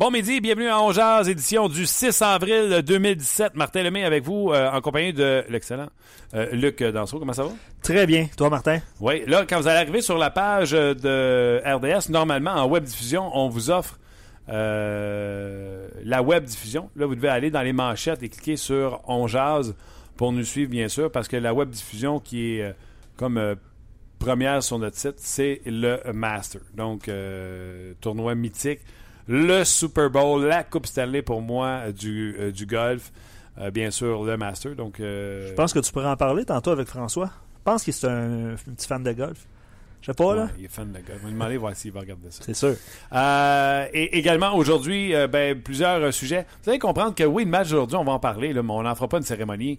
Bon midi, bienvenue à Ongeaz, édition du 6 avril 2017. Martin Lemay avec vous, euh, en compagnie de l'excellent euh, Luc Danseau. Comment ça va? Très bien. Toi, Martin? Oui. Là, quand vous allez arriver sur la page de RDS, normalement, en web diffusion, on vous offre euh, la web diffusion. Là, vous devez aller dans les manchettes et cliquer sur Ongeaz pour nous suivre, bien sûr, parce que la web diffusion qui est comme première sur notre site, c'est le Master. Donc, tournoi mythique le Super Bowl, la Coupe Stanley pour moi du, euh, du golf. Euh, bien sûr, le Master. Donc, euh, Je pense que tu pourrais en parler tantôt avec François. Je pense qu'il est un, petit fan de golf. Je sais pas, là. il est fan de golf. On va demander voir s'il va regarder ça. C'est sûr. et également, aujourd'hui, ben, plusieurs sujets. Vous allez comprendre que oui, le match d'aujourd'hui, on va en parler, là, mais on n'en fera pas une cérémonie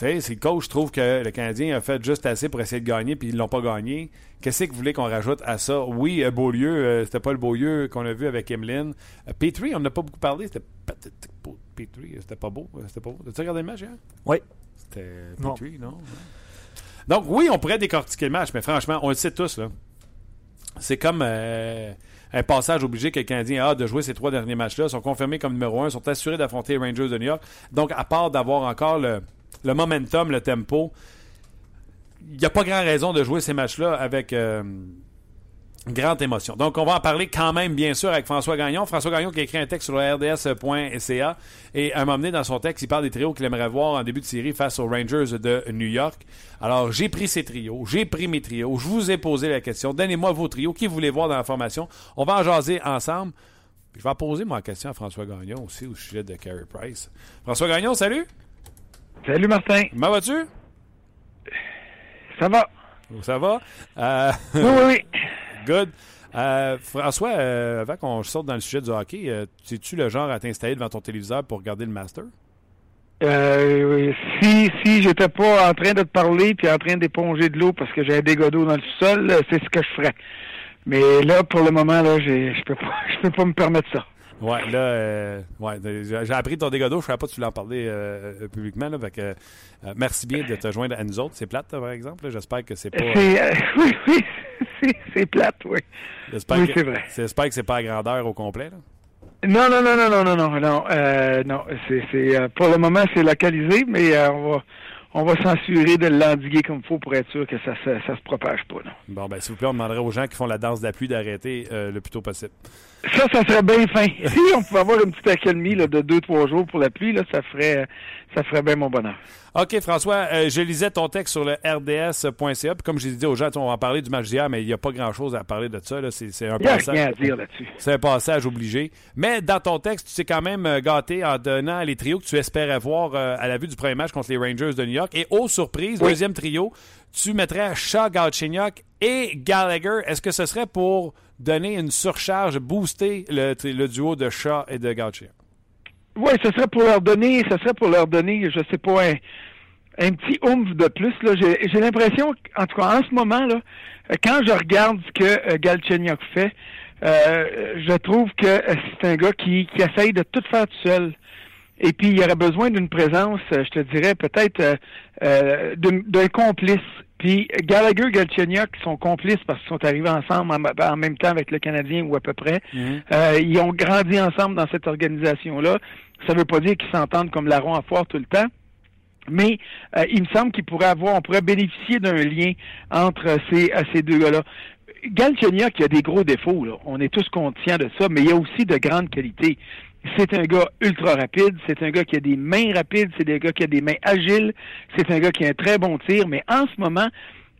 si le coach trouve que le Canadien a fait juste assez pour essayer de gagner puis ils l'ont pas gagné, qu'est-ce que vous voulez qu'on rajoute à ça? Oui, euh, Beaulieu, euh, c'était pas le Beaulieu qu'on a vu avec Emeline. Euh, Petrie, on n'a pas beaucoup parlé. C'était Petrie, c'était pas beau. C'était pas beau. As-tu regardé le match hier? Oui. C'était Petrie, non? Donc, oui, on pourrait décortiquer le match, mais franchement, on le sait tous, là. C'est comme un passage obligé que le Canadien a de jouer ces trois derniers matchs-là. Ils sont confirmés comme numéro un, sont assurés d'affronter les Rangers de New York. Donc, à part d'avoir encore le le momentum, le tempo. Il n'y a pas grand raison de jouer ces matchs-là avec euh, grande émotion. Donc, on va en parler quand même, bien sûr, avec François Gagnon. François Gagnon qui a écrit un texte sur le rds.ca et à un moment donné, dans son texte, il parle des trios qu'il aimerait voir en début de série face aux Rangers de New York. Alors, j'ai pris ces trios, j'ai pris mes trios, je vous ai posé la question. Donnez-moi vos trios, qui vous voulez voir dans la formation? On va en jaser ensemble. Je vais poser ma question à François Gagnon aussi au sujet de Carey Price. François Gagnon, salut! Salut Martin. Comment vas-tu? Ça va. Ça va? Euh, oui, oui, oui. Good. Euh, François, euh, avant qu'on sorte dans le sujet du hockey, es-tu le genre à t'installer devant ton téléviseur pour regarder le Master? si si j'étais pas en train de te parler puis en train d'éponger de l'eau parce que j'ai un dégât d'eau dans le sol, c'est ce que je ferais. Mais là, pour le moment, là, je peux pas je peux pas me permettre ça. Ouais, là, euh, ouais, j'ai appris ton dégât d'eau. Je ne savais pas que tu l'en parler euh, publiquement. Là, fait que, euh, merci bien de te joindre à nous autres. C'est plate, par exemple. J'espère que c'est pas. oui, oui, c'est plate, oui. J'espère oui, c'est vrai. J'espère que c'est pas à grandeur au complet. Là. Non, non, non, non, non, non, non, non. non, c'est, pour le moment, c'est localisé, mais on va on va s'assurer de l'endiguer comme il faut pour être sûr que ça, ça, se propage pas. Non. Bon, ben, s'il vous plaît, on demanderait aux gens qui font la danse d'appui d'arrêter le plus tôt possible. Ça, ça serait bien fin. si on pouvait avoir une petite accalmie là, de deux, trois jours pour la pluie, là, ça ferait ça ferait bien mon bonheur. OK, François, euh, je lisais ton texte sur le rds.ca. Puis comme j'ai dit aux gens, on va en parler du match d'hier, mais il n'y a pas grand-chose à parler de ça. C'est un passage. Rien à dire là-dessus. C'est un passage obligé. Mais dans ton texte, tu t'es quand même euh, gâté en donnant les trios que tu espérais voir euh, à la vue du premier match contre les Rangers de New York. Et aux surprises, deuxième trio, tu mettrais Shaw, Galchenyuk et Gallagher. Est-ce que ce serait pour donner une surcharge, booster le, le duo de Shaw et de Galchenyuk? Oui, ce serait pour leur donner, ce serait pour leur donner, je sais pas, un, petit oomph de plus. J'ai, l'impression, en tout cas en ce moment, quand je regarde ce que euh, Galchenyuk fait, euh, je trouve que euh, c'est un gars qui, essaye de tout faire tout seul. Et puis, il aurait besoin d'une présence, je te dirais, peut-être d'un complice puis Gallagher et Galchenyuk sont complices parce qu'ils sont arrivés ensemble en, même temps avec le Canadien ou à peu près. Mhm. Euh, ils ont grandi ensemble dans cette organisation-là. Ça ne veut pas dire qu'ils s'entendent comme larron à foire tout le temps. Mais euh, il me semble qu'il pourrait avoir, on pourrait bénéficier d'un lien entre ces, euh, ces deux gars-là. Galchenyuk, il a des gros défauts, là. on est tous conscients de ça, mais il y a aussi de grandes qualités. C'est un gars ultra rapide, c'est un gars qui a des mains rapides, c'est un gars qui a des mains agiles, c'est un gars qui a un très bon tir, mais en ce moment,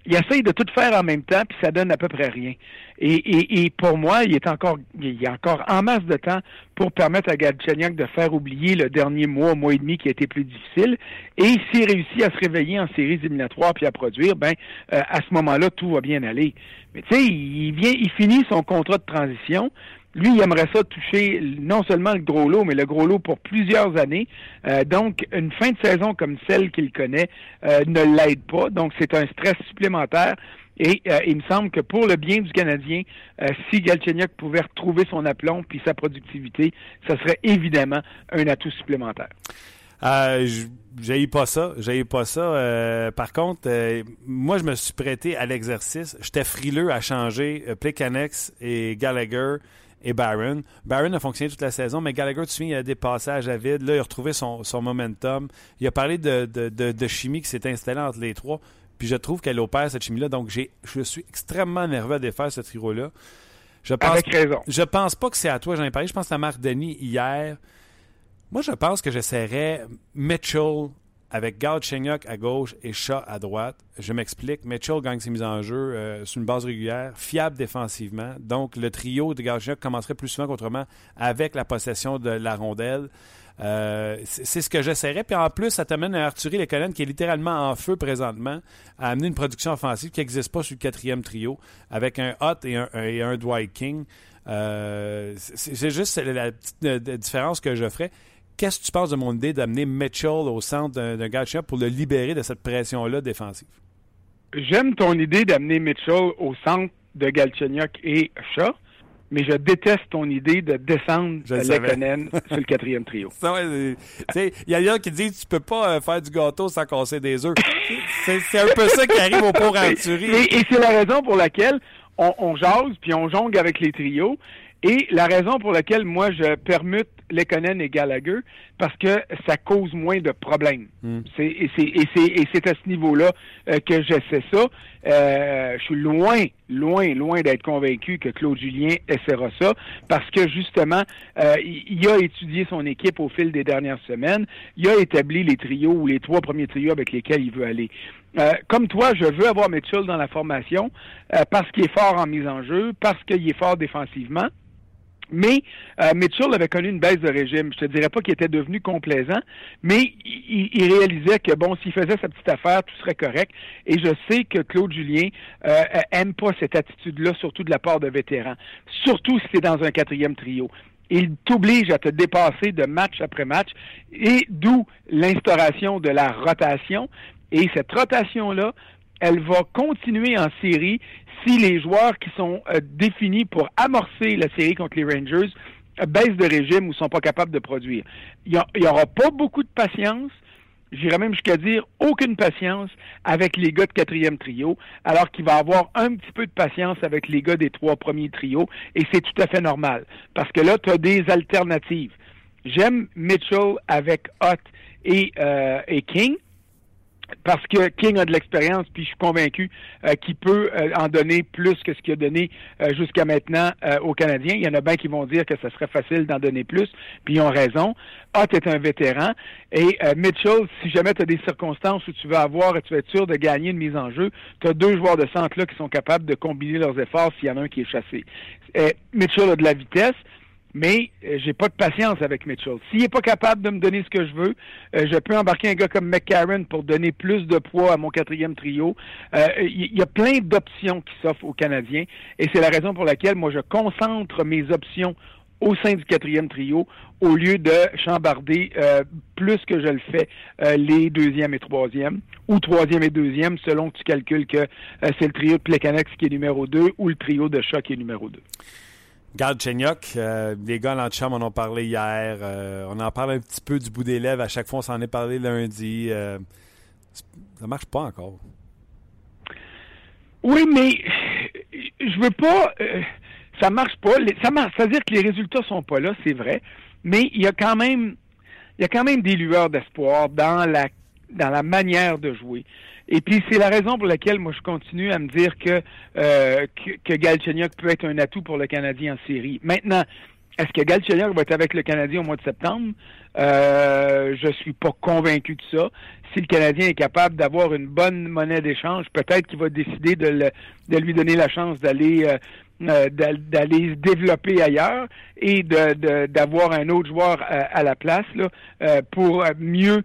il essaye de tout faire en même temps, puis ça donne à peu près rien. Et, pour moi, il est encore, il y a encore en masse de temps pour permettre à Galchenyuk de faire oublier le dernier mois, mois et demi qui a été plus difficile. Et s'il réussit à se réveiller en séries éliminatoires puis à produire, ben euh, à ce moment-là, tout va bien aller. Mais tu sais, il vient, il finit son contrat de transition. Lui, il aimerait ça toucher non seulement le gros lot, mais le gros lot pour plusieurs années. Euh, donc, une fin de saison comme celle qu'il connaît euh, ne l'aide pas. Donc, c'est un stress supplémentaire. Et euh, il me semble que pour le bien du Canadien, si Galchenyuk pouvait retrouver son aplomb puis sa productivité, ce serait évidemment un atout supplémentaire. Euh, j'ai pas ça, j'ai pas ça. par contre, moi je me suis prêté à l'exercice. J'étais frileux à changer Plekanex et Gallagher et Barron. Barron a fonctionné toute la saison, mais Gallagher, tu te souviens, il a des passages à vide. Là, il a retrouvé son, momentum. Il a parlé de, de, chimie qui s'est installée entre les trois. Puis je trouve qu'elle opère cette chimie-là. Donc, je suis extrêmement nerveux à défaire ce trio-là. Je pense, Avec raison. Je pense pas que c'est à toi, j'en ai parlé. Je pense à Marc Denis hier. Moi, je pense que j'essaierais Mitchell, avec Galchenyuk à gauche et Shaw à droite. Je m'explique. Mitchell gagne ses mises en jeu euh, sur une base régulière, fiable défensivement. Donc, le trio de Galchenyuk commencerait plus souvent qu'autrement avec la possession de la rondelle. Euh, c'est ce que j'essaierais. Puis en plus, ça t'amène à Arthurie Lekonen, qui est littéralement en feu présentement, à amener une production offensive qui n'existe pas sur le quatrième trio, avec un Hot et un, et un Dwight King. Euh, c'est juste la petite différence que je ferais. Qu'est-ce que tu penses de mon idée d'amener Mitchell au centre d'un gars pour le libérer de cette pression-là défensive? J'aime ton idée d'amener Mitchell au centre de Galchenyuk et Shaw, mais je déteste ton idée de descendre Lekonen sur le quatrième trio. Il y a des gens qui disent tu peux pas euh, faire du gâteau sans casser des œufs. c'est un peu ça qui arrive au pauvre Arthurie. Et, et c'est la raison pour laquelle on, on jase puis on jongle avec les trios. Et la raison pour laquelle moi je permute Lekonen et Gallagher parce que ça cause moins de problèmes. Hmm. et c'est à ce niveau-là euh, que j'essaie ça. Euh, je suis loin, loin, loin d'être convaincu que Claude Julien essaiera ça parce que justement, euh, il a étudié son équipe au fil des dernières semaines. Il a établi les trios ou les trois premiers trios avec lesquels il veut aller. comme toi, je veux avoir Mitchell dans la formation parce qu'il est fort en mise en jeu, parce qu'il est fort défensivement. Mais euh, Mitchell avait connu une baisse de régime. Je te dirais pas qu'il était devenu complaisant, mais il, réalisait que bon, s'il faisait sa petite affaire, tout serait correct. Et je sais que Claude Julien euh, aime pas cette attitude-là, surtout de la part de vétérans. Surtout si c'est dans un quatrième trio il t'oblige à te dépasser de match après match, et d'où l'instauration de la rotation. Et cette rotation-là, elle va continuer en série si les joueurs qui sont euh, définis pour amorcer la série contre les Rangers euh, baissent de régime ou sont pas capables de produire. Il n'y aura pas beaucoup de patience. J'irais même jusqu'à dire aucune patience avec les gars de quatrième trio, alors qu'il va avoir un petit peu de patience avec les gars des trois premiers trios, et c'est tout à fait normal. Parce que là, tu as des alternatives. J'aime Mitchell avec Hott euh, et King parce que King a de l'expérience, puis je suis convaincu euh, qu'il peut euh, en donner plus que ce qu'il a donné euh, jusqu'à maintenant aux Canadiens. Il y en a bien qui vont dire que ce serait facile d'en donner plus, puis ils ont raison. Hott est un vétéran, et Mitchell, si jamais tu as des circonstances où tu veux avoir et tu veux être sûr de gagner une mise en jeu, tu as deux joueurs de centre là qui sont capables de combiner leurs efforts s'il y en a un qui est chassé. Mitchell a de la vitesse, mais euh, j'ai pas de patience avec Mitchell. S'il est pas capable de me donner ce que je veux, euh, je peux embarquer un gars comme McCarron pour donner plus de poids à mon quatrième trio. Euh, il y, a plein d'options qui s'offrent aux Canadiens et c'est la raison pour laquelle moi je concentre mes options au sein du quatrième trio au lieu de chambarder plus que je le fais les deuxième et troisième ou troisième et deuxième selon que tu calcules que c'est le trio de Plekanex qui est numéro deux ou le trio de Chat qui est numéro deux. Garde Chenyok, euh, les gars en chambre en ont parlé hier. Euh, on en parle un petit peu du bout des lèvres. À chaque fois, on s'en est parlé lundi. Euh, ça marche pas encore. Oui, mais je veux pas. ça marche pas. Ça marche. C'est-à-dire que les résultats sont pas là, c'est vrai. Mais il y a quand même, il y a quand même des lueurs d'espoir dans la dans la manière de jouer. Et puis c'est la raison pour laquelle moi je continue à me dire que euh, que, que Galchenyuk peut être un atout pour le Canadien en série. Maintenant, Est-ce que Galchenyuk va être avec le Canadien au mois de septembre? Euh, je suis pas convaincu de ça. Si le Canadien est capable d'avoir une bonne monnaie d'échange, peut-être qu'il va décider de, de, lui donner la chance d'aller euh, euh, d'aller se développer ailleurs et de, d'avoir un autre joueur à, la place là, pour mieux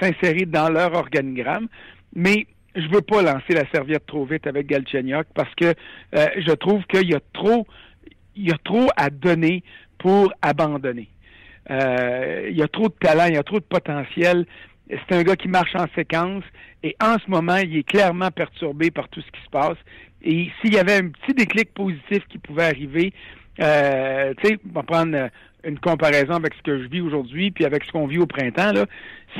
s'insérer dans leur organigramme. Mais je veux pas lancer la serviette trop vite avec Galchenyuk parce que je trouve qu'il y a trop il y a trop à donner pour abandonner. Euh, il y a trop de talent, il y a trop de potentiel. C'est un gars qui marche en séquence et en ce moment, il est clairement perturbé par tout ce qui se passe. Et s'il y avait un petit déclic positif qui pouvait arriver, euh, tu sais, on va prendre une comparaison avec ce que je vis aujourd'hui puis avec ce qu'on vit au printemps. Là.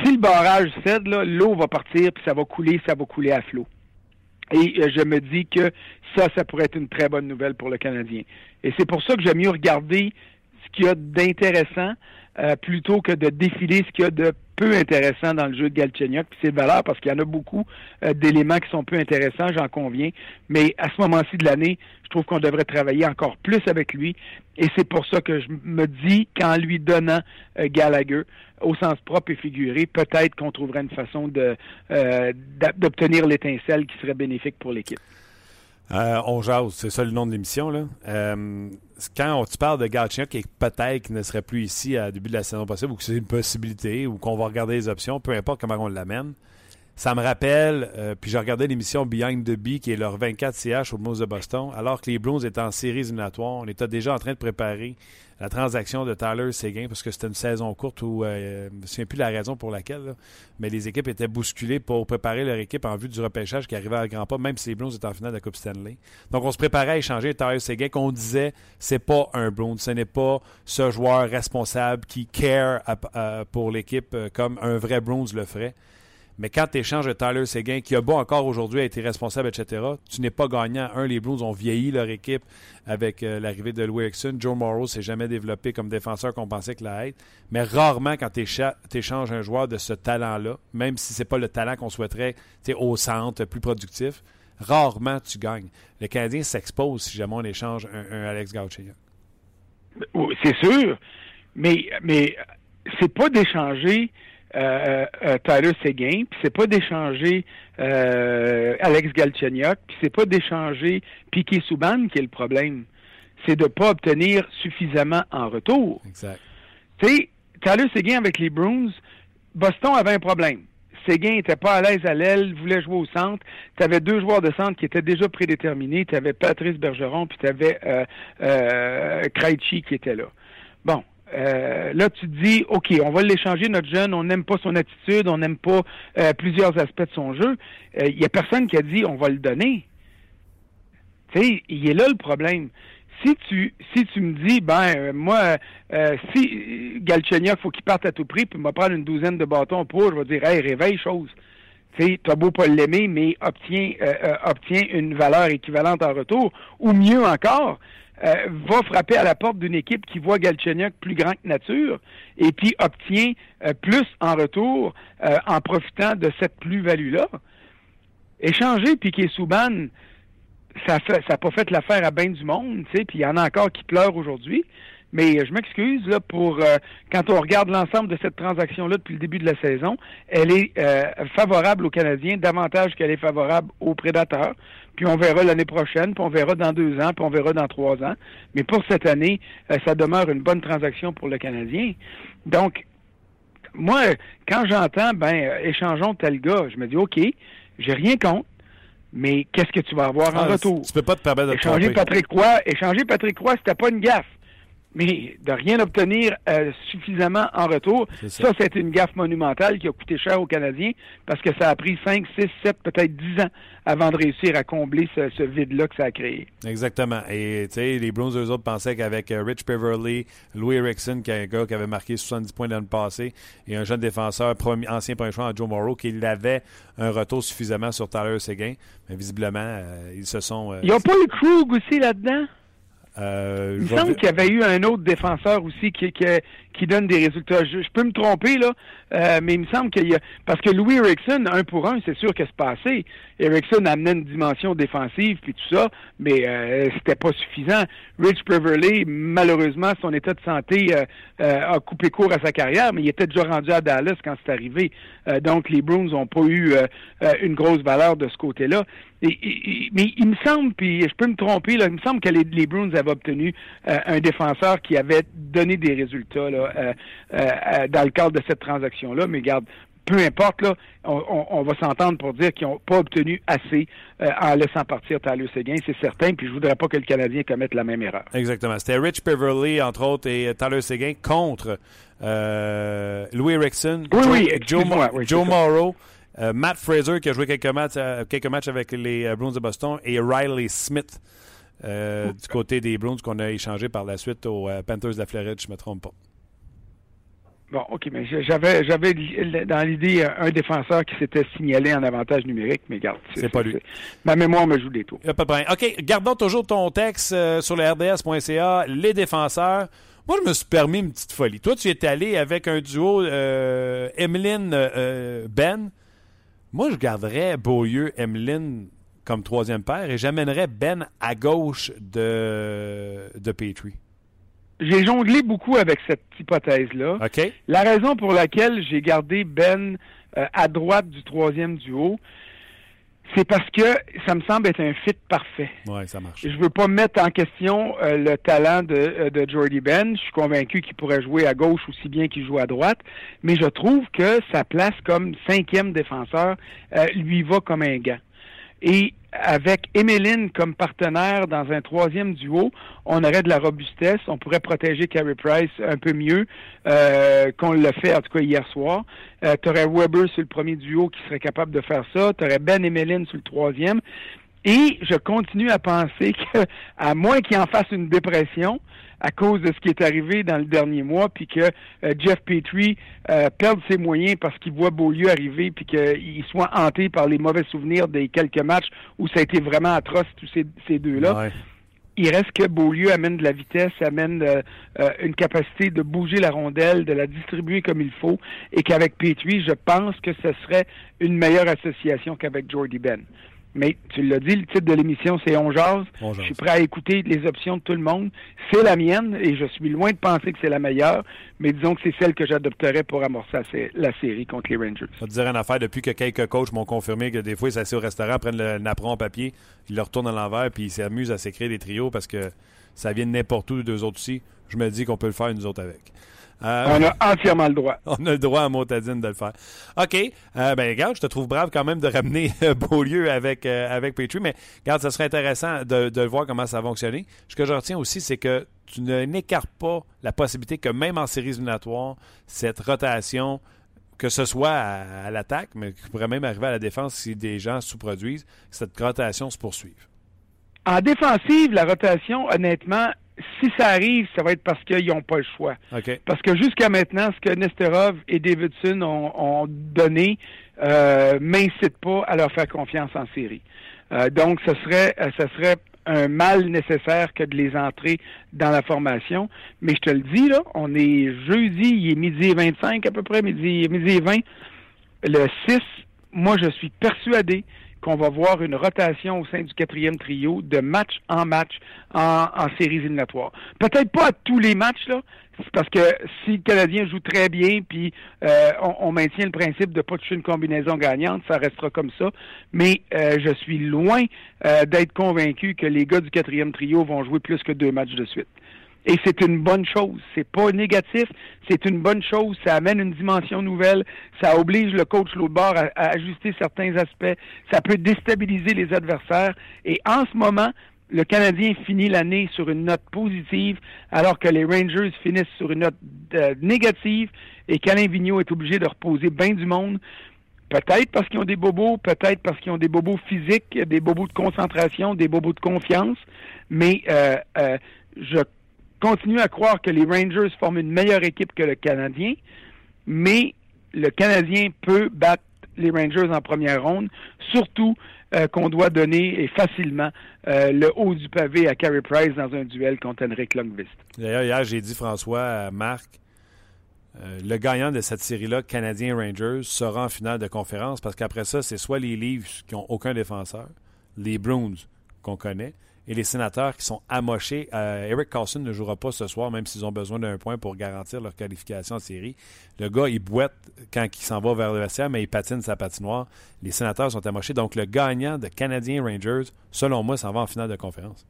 Si le barrage cède, l'eau va partir puis ça va couler, ça va couler à flot. Et euh, je me dis que ça, ça pourrait être une très bonne nouvelle pour le Canadien. Et c'est pour ça que j'aime mieux regarder ce qu'il y a d'intéressant euh, plutôt que de défiler ce qu'il y a de peu intéressant dans le jeu de Galchenyuk. Puis c'est valeur parce qu'il y en a beaucoup euh, d'éléments qui sont peu intéressants, j'en conviens. Mais à ce moment-ci de l'année, je trouve qu'on devrait travailler encore plus avec lui. Et c'est pour ça que je me dis qu'en lui donnant euh, au sens propre et figuré, peut-être qu'on trouverait une façon de d'obtenir l'étincelle qui serait bénéfique pour l'équipe. Euh, on jase, c'est ça le nom de l'émission. Là. Euh, quand tu parles de Galchenyuk qui peut-être ne serait plus ici à début de la saison possible, ou que c'est une possibilité, ou qu'on va regarder les options, peu importe comment on l'amène, ça me rappelle, euh, puis j'ai regardé l'émission Behind the Bee, qui est leur 24 CH au Blues de Boston, alors que les Blues étaient en série éliminatoire. On était déjà en train de préparer la transaction de Tyler Seguin, parce que c'était une saison courte où euh, je ne plus la raison pour laquelle, mais les équipes étaient bousculées pour préparer leur équipe en vue du repêchage qui arrivait à grand pas, même si les Blues étaient en finale de la Coupe Stanley. Donc on se préparait à échanger Tyler Seguin, qu'on disait c'est pas un Blues, ce n'est pas ce joueur responsable qui care pour l'équipe euh, comme un vrai Blues le ferait. Mais quand tu échanges Tyler Seguin, qui a beau encore aujourd'hui être responsable, etc., tu n'es pas gagnant. Un, les Blues ont vieilli leur équipe avec euh, l'arrivée de Louis Erickson. Joe Morrow s'est jamais développé comme défenseur qu'on pensait qu'il allait être. Mais rarement, quand tu échanges un joueur de ce talent-là, même si c'est pas le talent qu'on souhaiterait au centre, plus productif, rarement tu gagnes. Le Canadien s'expose si jamais on échange un, Alex Gauthier. C'est sûr, mais, mais c'est pas d'échanger euh, euh, Tyler Seguin, puis c'est pas d'échanger euh, Alex Galchenyuk, puis c'est pas d'échanger Piquet Souban qui est le problème. C'est de pas obtenir suffisamment en retour. Exact. Tu sais, Tyler Seguin avec les Bruins, Boston avait un problème. Seguin n'était pas à l'aise à l'aile, voulait jouer au centre. Tu avais deux joueurs de centre qui étaient déjà prédéterminés. Tu avais Patrice Bergeron, puis tu avais euh, euh, Krejci qui était là. Bon, euh, là, tu te dis, OK, on va l'échanger, notre jeune, on n'aime pas son attitude, on n'aime pas euh, plusieurs aspects de son jeu. Il euh, n'y a personne qui a dit, on va le donner. Tu sais, il est là le problème. Si tu si tu me dis, ben, moi, si Galchenyuk, faut qu'il parte à tout prix, puis me prendre une douzaine de bâtons pour, je vais dire, hey, réveille chose. Tu t'as beau pas l'aimer, mais obtiens, obtiens une valeur équivalente en retour, ou mieux encore, euh, va frapper à la porte d'une équipe qui voit Galchenyuk plus grand que nature et puis obtient euh, plus en retour euh, en profitant de cette plus-value-là. Échanger Piquet Souban, ça n'a ça pas fait l'affaire à bien du monde, tu puis il y en a encore qui pleurent aujourd'hui. Mais je m'excuse là pour quand on regarde l'ensemble de cette transaction-là depuis le début de la saison, elle est favorable aux Canadiens davantage qu'elle est favorable aux prédateurs puis on verra l'année prochaine, puis on verra dans deux ans, puis on verra dans trois ans. Mais pour cette année, euh, ça demeure une bonne transaction pour le Canadien. Donc, moi, quand j'entends, ben, euh, échangeons tel gars, je me dis, OK, j'ai rien contre, mais qu'est-ce que tu vas avoir en ah, retour? Tu peux pas te permettre de Échanger Patrick Roy, échanger Patrick Roy, c'était pas une gaffe mais de rien obtenir euh, suffisamment en retour, ça, c'est une gaffe monumentale qui a coûté cher aux Canadiens parce que ça a pris 5, 6, 7, peut-être 10 ans avant de réussir à combler ce, vide-là que ça a créé. Exactement. Et tu sais, les Bruins, eux autres, pensaient qu'avec euh, Rich Beverly, Louis Erickson, qui est un gars qui avait marqué 70 points l'année passée, et un jeune défenseur, ancien premier choix, Joe Morrow, qu'il avait un retour suffisamment sur Tyler Seguin. Mais visiblement, euh, ils se sont... Il n'y a pas le Krug aussi là-dedans? Euh, il me semble qu'il y avait eu un autre défenseur aussi qui, qui, qui donne des résultats. Je, peux me tromper, là, euh, mais il me semble qu'il y a... Parce que Louis Erickson, un pour un, c'est sûr que c'est passé. Erickson amenait une dimension défensive, puis tout ça, mais euh, c'était pas suffisant. Rich Beverly, malheureusement, son état de santé euh, euh, a coupé court à sa carrière, mais il était déjà rendu à Dallas quand c'est arrivé. donc, les Bruins n'ont pas eu une grosse valeur de ce côté-là. Et, mais il me semble, puis je peux me tromper, là, il me semble que les, les Bruins avaient obtenu un défenseur qui avait donné des résultats là, euh, euh, dans le cadre de cette transaction-là. Mais garde, peu importe, là, on, va s'entendre pour dire qu'ils n'ont pas obtenu assez euh, en laissant partir Tyler Seguin, c'est certain, puis je voudrais pas que le Canadien commette la même erreur. Exactement. C'était Rich Beverly, entre autres, et Tyler Seguin contre Louis Erickson, Joe, Morrow, Matt Fraser, qui a joué quelques matchs, quelques matchs avec les Bruins de Boston, et Riley Smith. du côté des Bruins qu'on a échangé par la suite aux Panthers de la Floride, je ne me trompe pas. Bon, OK, mais j'avais j'avais dans l'idée un défenseur qui s'était signalé en avantage numérique, mais garde. C'est pas lui. Ma mémoire me joue des tours. pas de OK, gardons toujours ton texte euh, sur le RDS.ca, les défenseurs. Moi, je me suis permis une petite folie. Toi, tu es allé avec un duo euh, Emeline euh, Ben. Moi, je garderais Beaulieu, Emeline comme troisième paire et j'amènerais Ben à gauche de, de Petrie j'ai jonglé beaucoup avec cette hypothèse-là. La raison pour laquelle j'ai gardé Ben euh, à droite du troisième duo, c'est parce que ça me semble être un fit parfait. Oui, ça marche. Je veux pas mettre en question euh, le talent de, euh, de Jordy Ben. Je suis convaincu qu'il pourrait jouer à gauche aussi bien qu'il joue à droite, mais je trouve que sa place comme cinquième défenseur lui va comme un gant. Et avec Emeline comme partenaire dans un troisième duo, on aurait de la robustesse, on pourrait protéger Carey Price un peu mieux euh, qu'on le fait en tout cas hier soir. Euh, tu aurais Weber sur le premier duo qui serait capable de faire ça, tu aurais Ben Emeline sur le troisième. Et je continue à penser que, à moins qu'il en fasse une dépression, à cause de ce qui est arrivé dans le dernier mois, puis que euh, Jeff Petrie euh, perde ses moyens parce qu'il voit Beaulieu arriver, puis qu'il soit hanté par les mauvais souvenirs des quelques matchs où ça a été vraiment atroce, tous ces, deux-là. Il reste que Beaulieu amène de la vitesse, amène euh, une capacité de bouger la rondelle, de la distribuer comme il faut, et qu'avec Petrie, je pense que ce serait une meilleure association qu'avec Jordy Ben. Mais tu l'as dit, le titre de l'émission, c'est On jase. Je suis prêt à écouter les options de tout le monde. C'est la mienne et je suis loin de penser que c'est la meilleure, mais disons que c'est celle que j'adopterais pour amorcer la série contre les Rangers. Je te dire une affaire, depuis que quelques coachs m'ont confirmé que des fois, ils s'assient au restaurant, prennent le napperon en papier, ils le retournent à l'envers, puis ils s'amusent à s'écrire des trios parce que ça vient de n'importe où, deux autres aussi. Je me dis qu'on peut le faire, nous autres, avec. Euh, on a entièrement le droit. On a le droit à Motadine de le faire. OK. Euh, ben, regarde, je te trouve brave quand même de ramener euh, Beaulieu avec, avec Petrie, mais regarde, ça serait intéressant de, de voir comment ça va fonctionner. Ce que je retiens aussi, c'est que tu n'écartes pas la possibilité que même en séries éliminatoires, cette rotation, que ce soit à, l'attaque, mais qui pourrait même arriver à la défense si des gens sous-produisent, cette rotation se poursuive. En défensive, la rotation, honnêtement, si ça arrive, ça va être parce qu'ils n'ont pas le choix. Parce que jusqu'à maintenant, ce que Nesterov et Davidson ont, donné euh, m'incite pas à leur faire confiance en série. Euh, donc, ce serait, euh, ce serait un mal nécessaire que de les entrer dans la formation. Mais je te le dis, là, on est jeudi, il est midi et 25 à peu près, midi, midi et 20. Le 6, moi, je suis persuadé qu'on va voir une rotation au sein du quatrième trio de match en match en, séries éliminatoires. Peut-être pas à tous les matchs, là, parce que si le Canadien joue très bien, puis euh, on, maintient le principe de pas toucher une combinaison gagnante, ça restera comme ça. Mais euh, je suis loin euh, d'être convaincu que les gars du quatrième trio vont jouer plus que deux matchs de suite. Et c'est une bonne chose. C'est pas négatif, c'est une bonne chose. Ça amène une dimension nouvelle. Ça oblige le coach l'autre bord à, ajuster certains aspects. Ça peut déstabiliser les adversaires. Et en ce moment, le Canadien finit l'année sur une note positive, alors que les Rangers finissent sur une note euh, négative et qu'Alain Vigneault est obligé de reposer bien du monde. Peut-être parce qu'ils ont des bobos, peut-être parce qu'ils ont des bobos physiques, des bobos de concentration, des bobos de confiance. Mais euh, euh, je continue à croire que les Rangers forment une meilleure équipe que le Canadien, mais le Canadien peut battre les Rangers en première ronde, surtout qu'on doit donner et facilement le haut du pavé à Carey Price dans un duel contre Henrik Lundqvist. D'ailleurs, hier, j'ai dit, François, Marc, le gagnant de cette série-là, Canadien Rangers, sera en finale de conférence parce qu'après ça, c'est soit les Leafs qui n'ont aucun défenseur, les Bruins qu'on connaît, et les sénateurs qui sont amochés. Euh, Eric Carlson ne jouera pas ce soir, même s'ils ont besoin d'un point pour garantir leur qualification en série. Le gars, il boite quand il s'en va vers le vestiaire, mais il patine sa patinoire. Les sénateurs sont amochés. Donc, le gagnant de Canadiens Rangers, selon moi, s'en va en finale de conférence.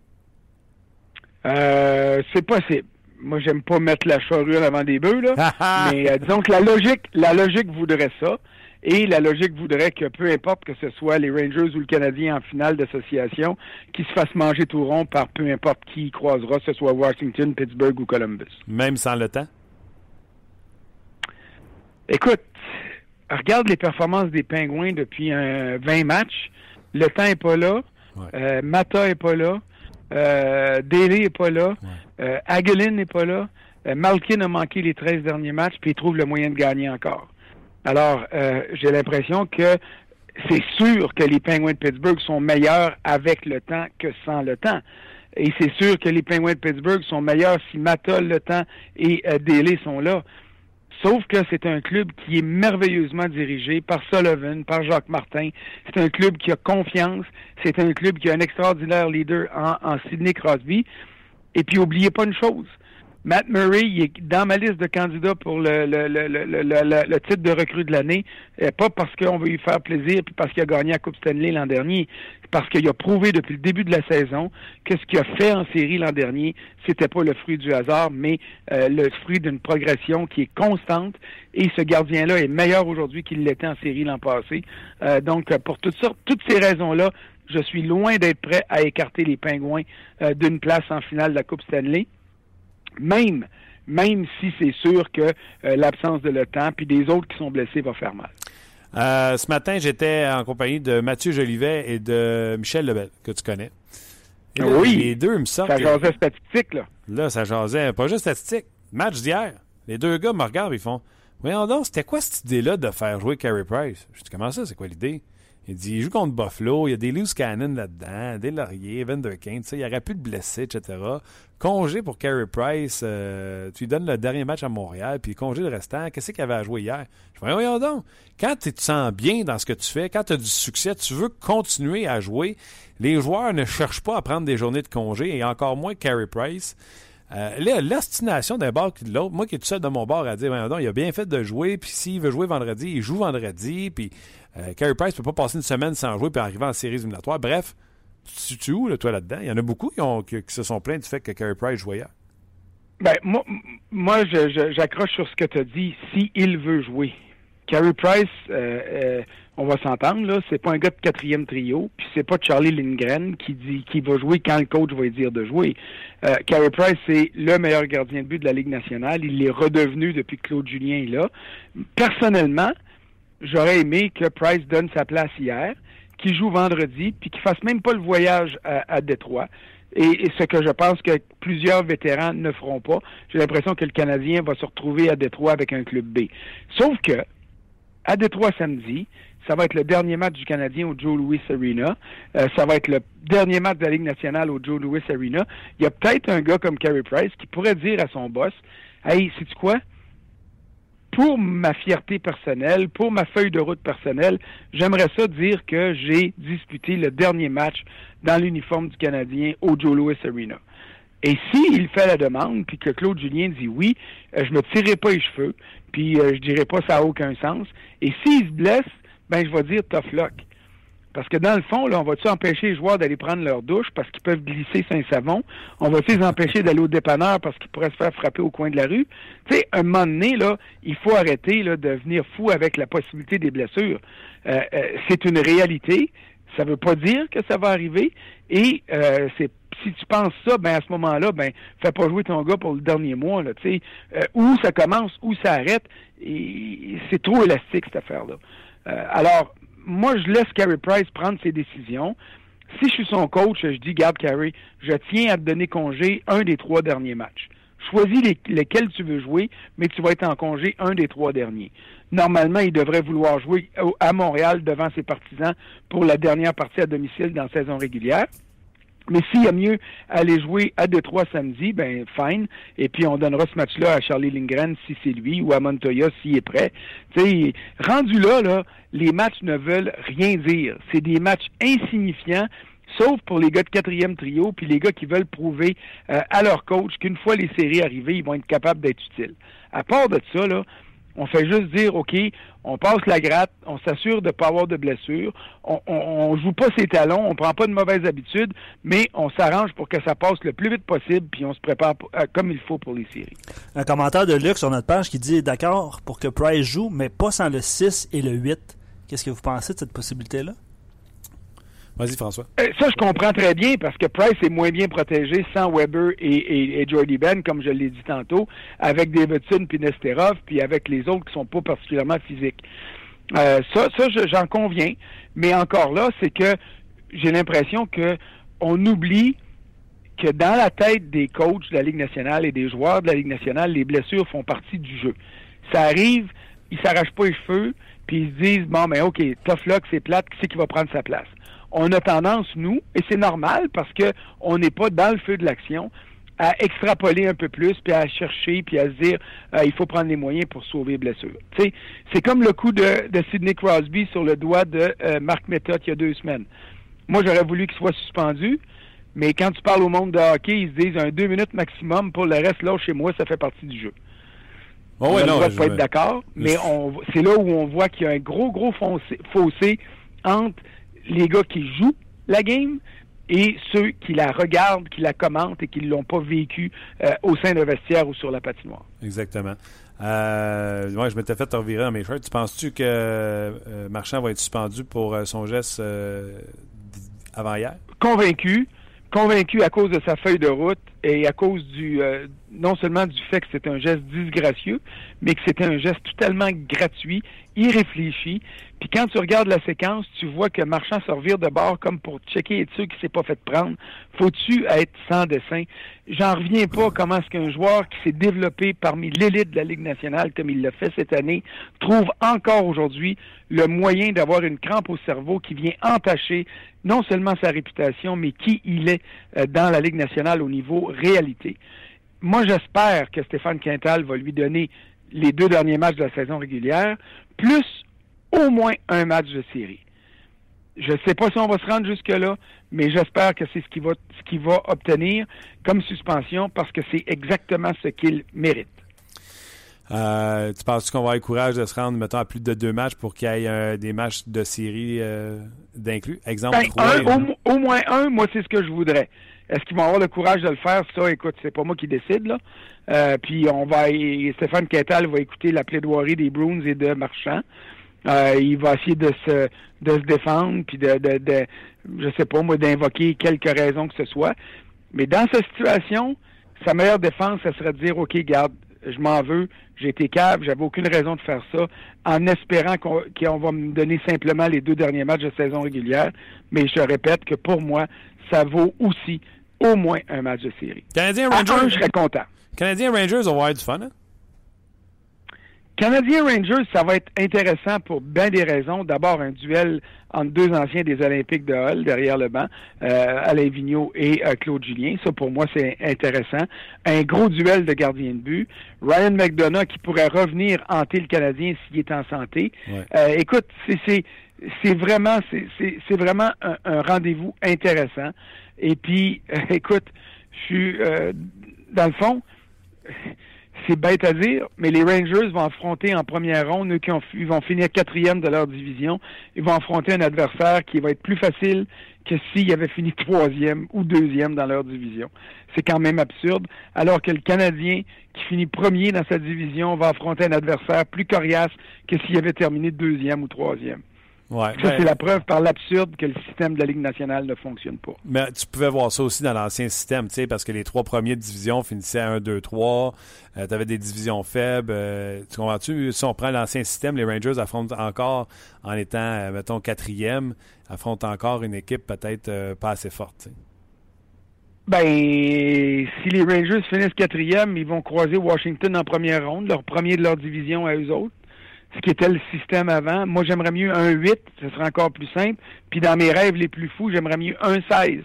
Euh, c'est possible. Moi, j'aime pas mettre la charrue avant des bœufs, là. mais euh, disons que la logique, la logique voudrait ça. Et la logique voudrait que peu importe que ce soit les Rangers ou le Canadien en finale d'association, qui se fassent manger tout rond par peu importe qui croisera, que ce soit Washington, Pittsburgh ou Columbus. Même sans le temps? Écoute, regarde les performances des Pingouins depuis 20 matchs. Le temps n'est pas là. Euh, Mata n'est pas là. Euh, Daly n'est pas là. Euh, Aguilin n'est pas là. Euh, Malkin a manqué les 13 derniers matchs, puis il trouve le moyen de gagner encore. Alors, euh, j'ai l'impression que c'est sûr que les Penguins de Pittsburgh sont meilleurs avec le temps que sans le temps. Et c'est sûr que les Penguins de Pittsburgh sont meilleurs si Matol, le temps et euh, sont là. Sauf que c'est un club qui est merveilleusement dirigé par Sullivan, par Jacques Martin. C'est un club qui a confiance. C'est un club qui a un extraordinaire leader en, en Sidney Crosby. Et puis, oubliez pas une chose. Matt Murray, il est dans ma liste de candidats pour le, le, le, le titre de recrue de l'année, euh, pas parce qu'on veut lui faire plaisir, puis parce qu'il a gagné la Coupe Stanley l'an dernier, parce qu'il a prouvé depuis le début de la saison que ce qu'il a fait en série l'an dernier, c'était pas le fruit du hasard, mais euh, le fruit d'une progression qui est constante. Et ce gardien-là est meilleur aujourd'hui qu'il l'était en série l'an passé. Euh, donc, pour toutes sortes, toutes ces raisons-là, je suis loin d'être prêt à écarter les Pingouins d'une place en finale de la Coupe Stanley même, même si c'est sûr que euh, l'absence de temps puis des autres qui sont blessés va faire mal. Euh, ce matin, j'étais en compagnie de Mathieu Jolivet et de Michel Lebel, que tu connais. oui. Les deux me sortent. Ça jasait statistique, là. Là, ça jasait. Pas juste statistique. Match d'hier. Les deux gars me regardent ils font Voyons donc, c'était quoi cette idée-là de faire jouer Carey Price? Je dis Comment ça, c'est quoi l'idée? Il dit, il joue contre Buffalo, il y a des loose cannon là-dedans, des lauriers, Vanderkane, il n'y aurait plus de blessés, etc. Congé pour Carey Price, euh, tu lui donnes le dernier match à Montréal, puis congé le restant, qu'est-ce qu'il avait à jouer hier? Je dis, voyons donc, quand tu te sens bien dans ce que tu fais, quand tu as du succès, tu veux continuer à jouer, les joueurs ne cherchent pas à prendre des journées de congé, et encore moins Carey Price. Euh, L'ostination d'un bord que de l'autre, moi qui est tout seul de mon bord à dire, donc, il a bien fait de jouer, puis s'il veut jouer vendredi, il joue vendredi, puis euh, Carey Price ne peut pas passer une semaine sans jouer puis arriver en séries éliminatoires. Bref, tu où, toi, là-dedans? Il y en a beaucoup qui, ont, qui, se sont plaints du fait que Carey Price jouait. Ben, moi, moi j'accroche sur ce que tu as dit. S'il il veut jouer. Carey Price, euh, euh, on va s'entendre, là, c'est pas un gars de quatrième trio, puis c'est pas Charlie Lindgren qui dit qui va jouer quand le coach va lui dire de jouer. Euh, Carey Price, c'est le meilleur gardien de but de la Ligue nationale. Il est redevenu depuis que Claude Julien est là. Personnellement, j'aurais aimé que Price donne sa place hier, qu'il joue vendredi, puis qu'il fasse même pas le voyage à, Détroit. Et, ce que je pense que plusieurs vétérans ne feront pas. J'ai l'impression que le Canadien va se retrouver à Détroit avec un club B. Sauf que, à Détroit samedi, ça va être le dernier match du Canadien au Joe Louis Arena. Euh, ça va être le dernier match de la Ligue nationale au Joe Louis Arena. Il y a peut-être un gars comme Carey Price qui pourrait dire à son boss, Hey, sais-tu quoi? Pour ma fierté personnelle, pour ma feuille de route personnelle, j'aimerais ça dire que j'ai disputé le dernier match dans l'uniforme du Canadien au Joe Louis Arena. Et s'il fait la demande, puis que Claude Julien dit oui, euh, je me tirerai pas les cheveux, puis euh, je dirai pas ça a aucun sens. Et s'il se blesse, ben je vais dire tough luck. Parce que dans le fond, là, on va-tu empêcher les joueurs d'aller prendre leur douche parce qu'ils peuvent glisser un savon? On va-tu les empêcher d'aller au dépanneur parce qu'ils pourraient se faire frapper au coin de la rue? Tu sais, un moment donné, là, il faut arrêter là, de venir fou avec la possibilité des blessures. Euh, euh, c'est une réalité. Ça ne veut pas dire que ça va arriver. Et euh, c'est si tu penses ça, ben à ce moment-là, ben fais pas jouer ton gars pour le dernier mois, là, sais. où ça commence, où ça arrête, et c'est trop élastique cette affaire-là. alors, moi, je laisse Carey Price prendre ses décisions. Si je suis son coach, je dis, garde Carey, je tiens à te donner congé un des trois derniers matchs. choisis lesquels tu veux jouer, mais tu vas être en congé un des trois derniers. Normalement, il devrait vouloir jouer à Montréal devant ses partisans pour la dernière partie à domicile dans la saison régulière. Mais s'il y a mieux aller jouer à Détroit samedi, ben fine. Et puis on donnera ce match-là à Charlie Lindgren si c'est lui ou à Montoya s'il est prêt. sais, rendu là, là, les matchs ne veulent rien dire. C'est des matchs insignifiants sauf pour les gars de quatrième trio, puis les gars qui veulent prouver euh, à leur coach qu'une fois les séries arrivées, ils vont être capables d'être utiles. À part de ça, là, on fait juste dire, OK, on passe la gratte, on s'assure de ne pas avoir de blessures, on, ne joue pas ses talons, on prend pas de mauvaises habitudes, mais on s'arrange pour que ça passe le plus vite possible, puis on se prépare euh, comme il faut pour les séries. Un commentaire de Luc sur notre page qui dit d'accord pour que Price joue, mais pas sans le 6 et le 8. Qu'est-ce que vous pensez de cette possibilité-là? Vas-y, François. Euh, ça, je comprends très bien parce que Price est moins bien protégé sans Weber et, et, Jordy Ben, comme je l'ai dit tantôt, avec Davidson puis Nesterov, puis avec les autres qui sont pas particulièrement physiques. Euh, ça, ça j'en conviens. Mais encore là, c'est que j'ai l'impression que on oublie que dans la tête des coachs de la Ligue nationale et des joueurs de la Ligue nationale, les blessures font partie du jeu. Ça arrive, ils s'arrachent pas les cheveux, puis ils se disent bon, mais ok, tough luck, c'est plate, qui c'est qui va prendre sa place? On a tendance, nous, et c'est normal parce que on n'est pas dans le feu de l'action, à extrapoler un peu plus, puis à chercher, puis à se dire euh, il faut prendre les moyens pour sauver blessure. C'est comme le coup de, de Sidney Crosby sur le doigt de euh, Marc Method il y a deux semaines. Moi, j'aurais voulu qu'il soit suspendu, mais quand tu parles au monde de hockey, ils se disent un deux minutes maximum, pour le reste, là, chez moi, ça fait partie du jeu. on ne va pas être d'accord, mais c'est là où on voit qu'il y a un gros, gros fossé entre les gars qui jouent la game et ceux qui la regardent, qui la commentent et qui ne l'ont pas vécu euh, au sein d'un vestiaire ou sur la patinoire. Exactement. Euh, je m'étais fait revirer dans mes shirts. Tu penses-tu que euh, Marchand va être suspendu pour euh, son geste avant hier? Convaincu. Convaincu à cause de sa feuille de route et à cause du non seulement du fait que c'était un geste disgracieux, mais que c'était un geste totalement gratuit, irréfléchi, puis quand tu regardes la séquence, tu vois que Marchand se revire de bord comme pour checker et sûr qu'il s'est pas fait prendre. Faut-tu être sans dessin? J'en reviens pas comment est-ce qu'un joueur qui s'est développé parmi l'élite de la Ligue nationale, comme il l'a fait cette année, trouve encore aujourd'hui le moyen d'avoir une crampe au cerveau qui vient entacher non seulement sa réputation, mais qui il est euh, dans la Ligue nationale au niveau réalité. Moi, j'espère que Stéphane Quintal va lui donner les deux derniers matchs de la saison régulière, plus au moins un match de série. Je ne sais pas si on va se rendre jusque-là, mais j'espère que c'est ce qu'il va, ce va obtenir comme suspension parce que c'est exactement ce qu'il mérite. Euh, tu penses qu'on va avoir le courage de se rendre, mettons, à plus de deux matchs pour qu'il y ait euh, des matchs de série euh, d'inclus? Exemple, ben, au, moins un, moi, c'est ce que je voudrais. Est-ce qu'ils vont avoir le courage de le faire? Ça, écoute, c'est pas moi qui décide, là. puis on va, Stéphane Quintal va écouter la plaidoirie des Bruins et de Marchand. Euh, il va essayer de se, de se défendre, puis de, de, de, je sais pas moi, d'invoquer quelques raisons que ce soit. Mais dans cette situation, sa meilleure défense, ce serait de dire, OK, garde, je m'en veux, j'ai été cave, j'avais aucune raison de faire ça, en espérant qu'on va me donner simplement les deux derniers matchs de saison régulière. Mais je répète que pour moi, ça vaut aussi au moins un match de série. Canadien Rangers, je serais content. Canadien Rangers, on va avoir du fun, hein? Canadien Rangers, ça va être intéressant pour bien des raisons. D'abord, un duel entre deux anciens des Olympiques de Hull derrière le banc, euh, Alain Vigneault et euh, Claude Julien. Ça, pour moi, c'est intéressant. Un gros duel de gardien de but. Ryan McDonough qui pourrait revenir hanter le Canadien s'il est en santé. Euh, écoute, c'est c'est vraiment c'est vraiment un, un rendez-vous intéressant. Et puis, écoute, je suis dans le fond c'est bête à dire, mais les Rangers vont affronter en première ronde, eux qui vont finir quatrième de leur division, ils vont affronter un adversaire qui va être plus facile que s'ils avaient fini troisième ou deuxième dans leur division. C'est quand même absurde, alors que le Canadien qui finit premier dans sa division va affronter un adversaire plus coriace que s'il avait terminé deuxième ou troisième. Ouais, ça, c'est la preuve par l'absurde que le système de la Ligue nationale ne fonctionne pas. Mais tu pouvais voir ça aussi dans l'ancien système, tu sais, parce que les trois premières divisions finissaient à 1, 2, 3. tu avais des divisions faibles. Euh, tu comprends-tu? Si on prend l'ancien système, les Rangers affrontent encore, en étant, euh, mettons, quatrième, affrontent encore une équipe peut-être euh, pas assez forte. Ben, si les Rangers finissent quatrième, ils vont croiser Washington en première ronde, leur premier de leur division à eux autres, ce qui était le système avant. Moi, j'aimerais mieux un 8, ce serait encore plus simple. Puis dans mes rêves les plus fous, j'aimerais mieux un 16.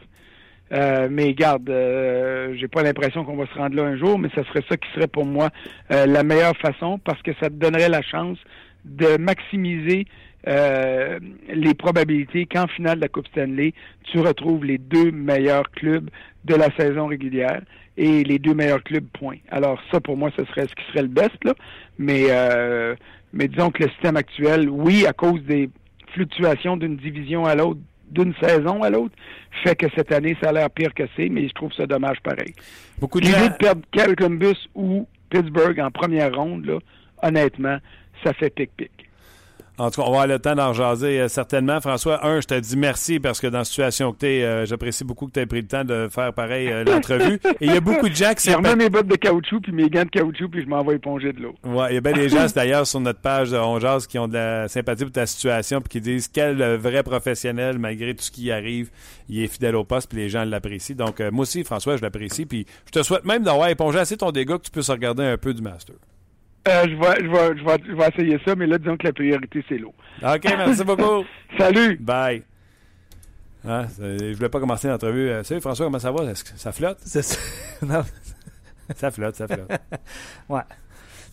Euh, mais garde, euh, j'ai pas l'impression qu'on va se rendre là un jour, mais ce serait ça qui serait pour moi euh, la meilleure façon parce que ça te donnerait la chance de maximiser euh, les probabilités qu'en finale de la Coupe Stanley, tu retrouves les deux meilleurs clubs de la saison régulière et les deux meilleurs clubs, point. Alors ça, pour moi, ce serait ce qui serait le best, là. Mais, euh, mais disons que le système actuel, oui, à cause des fluctuations d'une division à l'autre, d'une saison à l'autre, fait que cette année, ça a l'air pire que c'est, mais je trouve ça dommage pareil. Beaucoup de L'idée gens... de perdre Columbus ou Pittsburgh en première ronde, là, honnêtement, ça fait pic-pic. En tout cas, on va avoir le temps d'en jaser euh, certainement. François, un, je te dis merci parce que dans la situation que tu es, euh, j'apprécie beaucoup que tu aies pris le temps de faire pareil euh, l'entrevue. Et il y a beaucoup de gens qui mes bottes de caoutchouc puis mes gants de caoutchouc puis je m'en vais éponger de l'eau. Ouais, il y a bien des gens d'ailleurs sur notre page de On Jase qui ont de la sympathie pour ta situation puis qui disent quel vrai professionnel malgré tout ce qui arrive, il est fidèle au poste puis les gens l'apprécient. Donc moi aussi François, je l'apprécie puis je te souhaite même d'avoir épongé assez ton dégât que tu puisses regarder un peu du master. Euh, je, vais, je, vais, je, vais, je vais essayer ça, mais là, disons que la priorité, c'est l'eau. OK, merci beaucoup. Salut. Bye. Ah, je voulais pas commencer l'entrevue. Euh, salut François, comment ça va? Est-ce que ça flotte? Ça. non. ça flotte, ça flotte. ouais.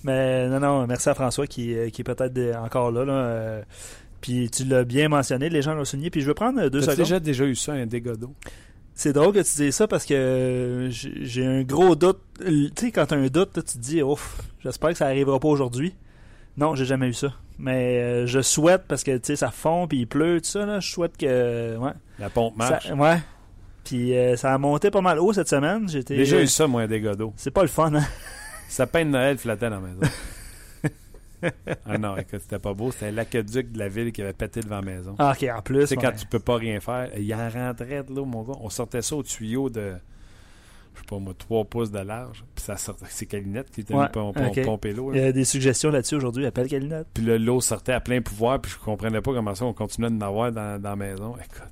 Mais non, non, merci à François qui, qui est peut-être encore là. là euh, puis tu l'as bien mentionné, les gens l'ont souligné. Puis je vais prendre deux secondes. Tu déjà déjà eu ça, un dégât d'eau? C'est drôle que tu dises ça parce que j'ai un gros doute. Tu sais, quand tu as un doute, tu te dis, ouf, j'espère que ça arrivera pas aujourd'hui. Non, j'ai jamais eu ça. Mais euh, je souhaite, parce que tu sais, ça fond puis il pleut, tout ça, là, je souhaite que. Ouais. La pompe marche. Ça, ouais. Puis euh, ça a monté pas mal haut cette semaine. J'étais. Déjà eu ça, moi, un dégât d'eau. C'est pas le fun, hein? Ça peint de Noël flattait dans la maison. ah non, écoute, c'était pas beau. C'était l'aqueduc de la ville qui avait pété devant la maison. Ah, ok, en plus. C'est ouais. quand tu peux pas rien faire. Il en rentrait de l'eau, mon gars. On sortait ça au tuyau de, je sais pas moi, 3 pouces de large. Puis ça sortait. C'est Calinette qui était ouais, pom okay. pomper l'eau. Il y a des suggestions là-dessus aujourd'hui. Appelle Calinette. Puis l'eau sortait à plein pouvoir. Puis je comprenais pas comment ça on continuait de n'avoir dans, dans la maison. Écoute.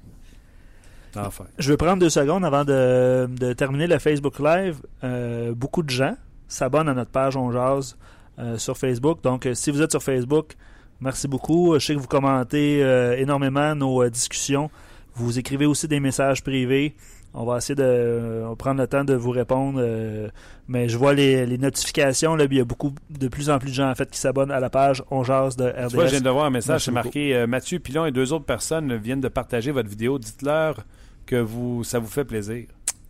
L'enfer. Je veux prendre deux secondes avant de, de terminer le Facebook Live. Euh, beaucoup de gens s'abonnent à notre page On Jase. Euh, sur Facebook. Donc, euh, si vous êtes sur Facebook, merci beaucoup. Je sais que vous commentez euh, énormément nos discussions. Vous écrivez aussi des messages privés. On va essayer de prendre le temps de vous répondre. mais je vois les, les notifications. Là, il y a beaucoup, de plus en plus de gens en fait qui s'abonnent à la page On Jase de RDS. Tu vois, je viens de voir un message. C'est marqué Mathieu Pilon et deux autres personnes viennent de partager votre vidéo. Dites-leur que vous, ça vous fait plaisir.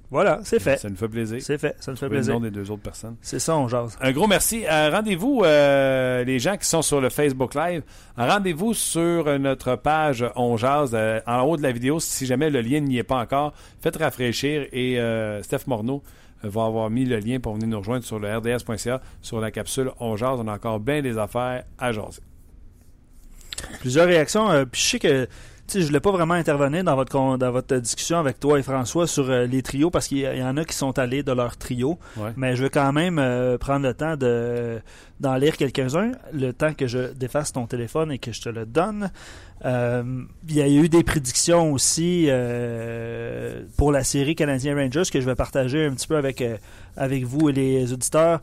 Voilà, c'est fait. Ça nous fait plaisir. C'est fait, ça nous fait plaisir. le nom des deux autres personnes. C'est ça, on jase. Un gros merci. Euh, rendez-vous, euh, les gens qui sont sur le Facebook Live, rendez-vous sur notre page On jase, euh, en haut de la vidéo, si jamais le lien n'y est pas encore, faites rafraîchir et Steph Morneau va avoir mis le lien pour venir nous rejoindre sur le rds.ca, sur la capsule On jase. On a encore bien des affaires à jaser. Plusieurs réactions. Puis je sais que je ne voulais pas vraiment intervenir dans votre, dans votre discussion avec toi et François sur euh, les trios parce qu'il y, y, en a qui sont allés de leur trio. Ouais. Mais je veux quand même euh, prendre le temps de d'en lire quelques-uns, le temps que je défasse ton téléphone et que je te le donne. Euh, il y a eu des prédictions aussi pour la série Canadien Rangers que je vais partager un petit peu avec avec vous et les auditeurs.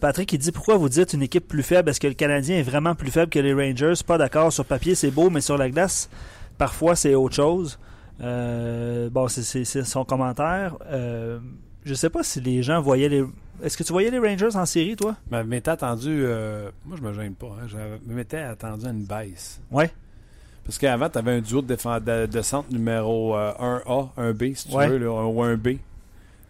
Patrick il dit pourquoi vous dites une équipe plus faible? Est-ce que le Canadien est vraiment plus faible que les Rangers? Pas d'accord. Sur papier c'est beau, mais sur la glace Parfois, c'est autre chose. Euh, bon, c'est son commentaire. Euh, je sais pas si les gens voyaient les. Est-ce que tu voyais les Rangers en série, toi? Je m'étais attendu. Euh, moi, je me gêne pas. Hein, je m'étais attendu à une baisse. Ouais. Parce qu'avant, tu avais un duo de, de, de centre numéro 1A, 1B, si tu ouais. veux, là, ou 1B,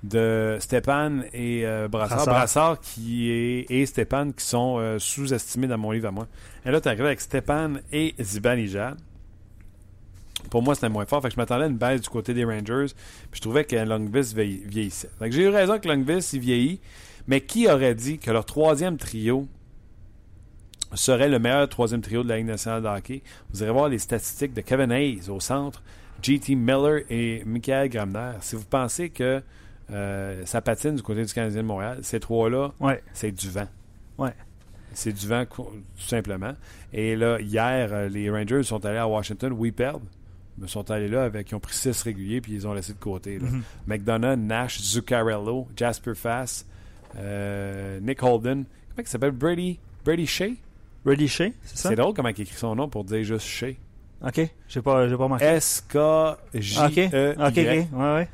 de Stéphane et Brassard. Brassard. Brassard qui est, et Stéphane qui sont sous-estimés dans mon livre à moi. Et là, tu arrives avec Stéphane et Zibanejad. Pour moi, c'était moins fort. Fait que je m'attendais à une baisse du côté des Rangers. Puis je trouvais que Longvis vieillissait. Que j'ai eu raison que Longvis, il vieillit. Mais qui aurait dit que leur troisième trio serait le meilleur troisième trio de la Ligue nationale de hockey? Vous irez voir les statistiques de Kevin Hayes au centre, JT Miller et Michael Gramner. Si vous pensez que euh, ça patine du côté du Canadien de Montréal, ces trois-là, ouais. c'est du vent. Ouais. C'est du vent, tout simplement. Et là, hier, les Rangers sont allés à Washington. Oui, ils perdent. Ils sont allés là avec. Ils ont pris six réguliers puis ils ont laissé de côté. Là. McDonough, Nash, Zuccarello, Jasper Fass, euh, Nick Holden. Comment il s'appelle? Brady, Brady Shea? Brady Shea, c'est ça? C'est drôle comment il écrit son nom pour dire juste Shea. Ok, j'ai pas, j'ai pas manqué. S-K-J-E-Y. Ok, ok, ok. Ouais, ouais.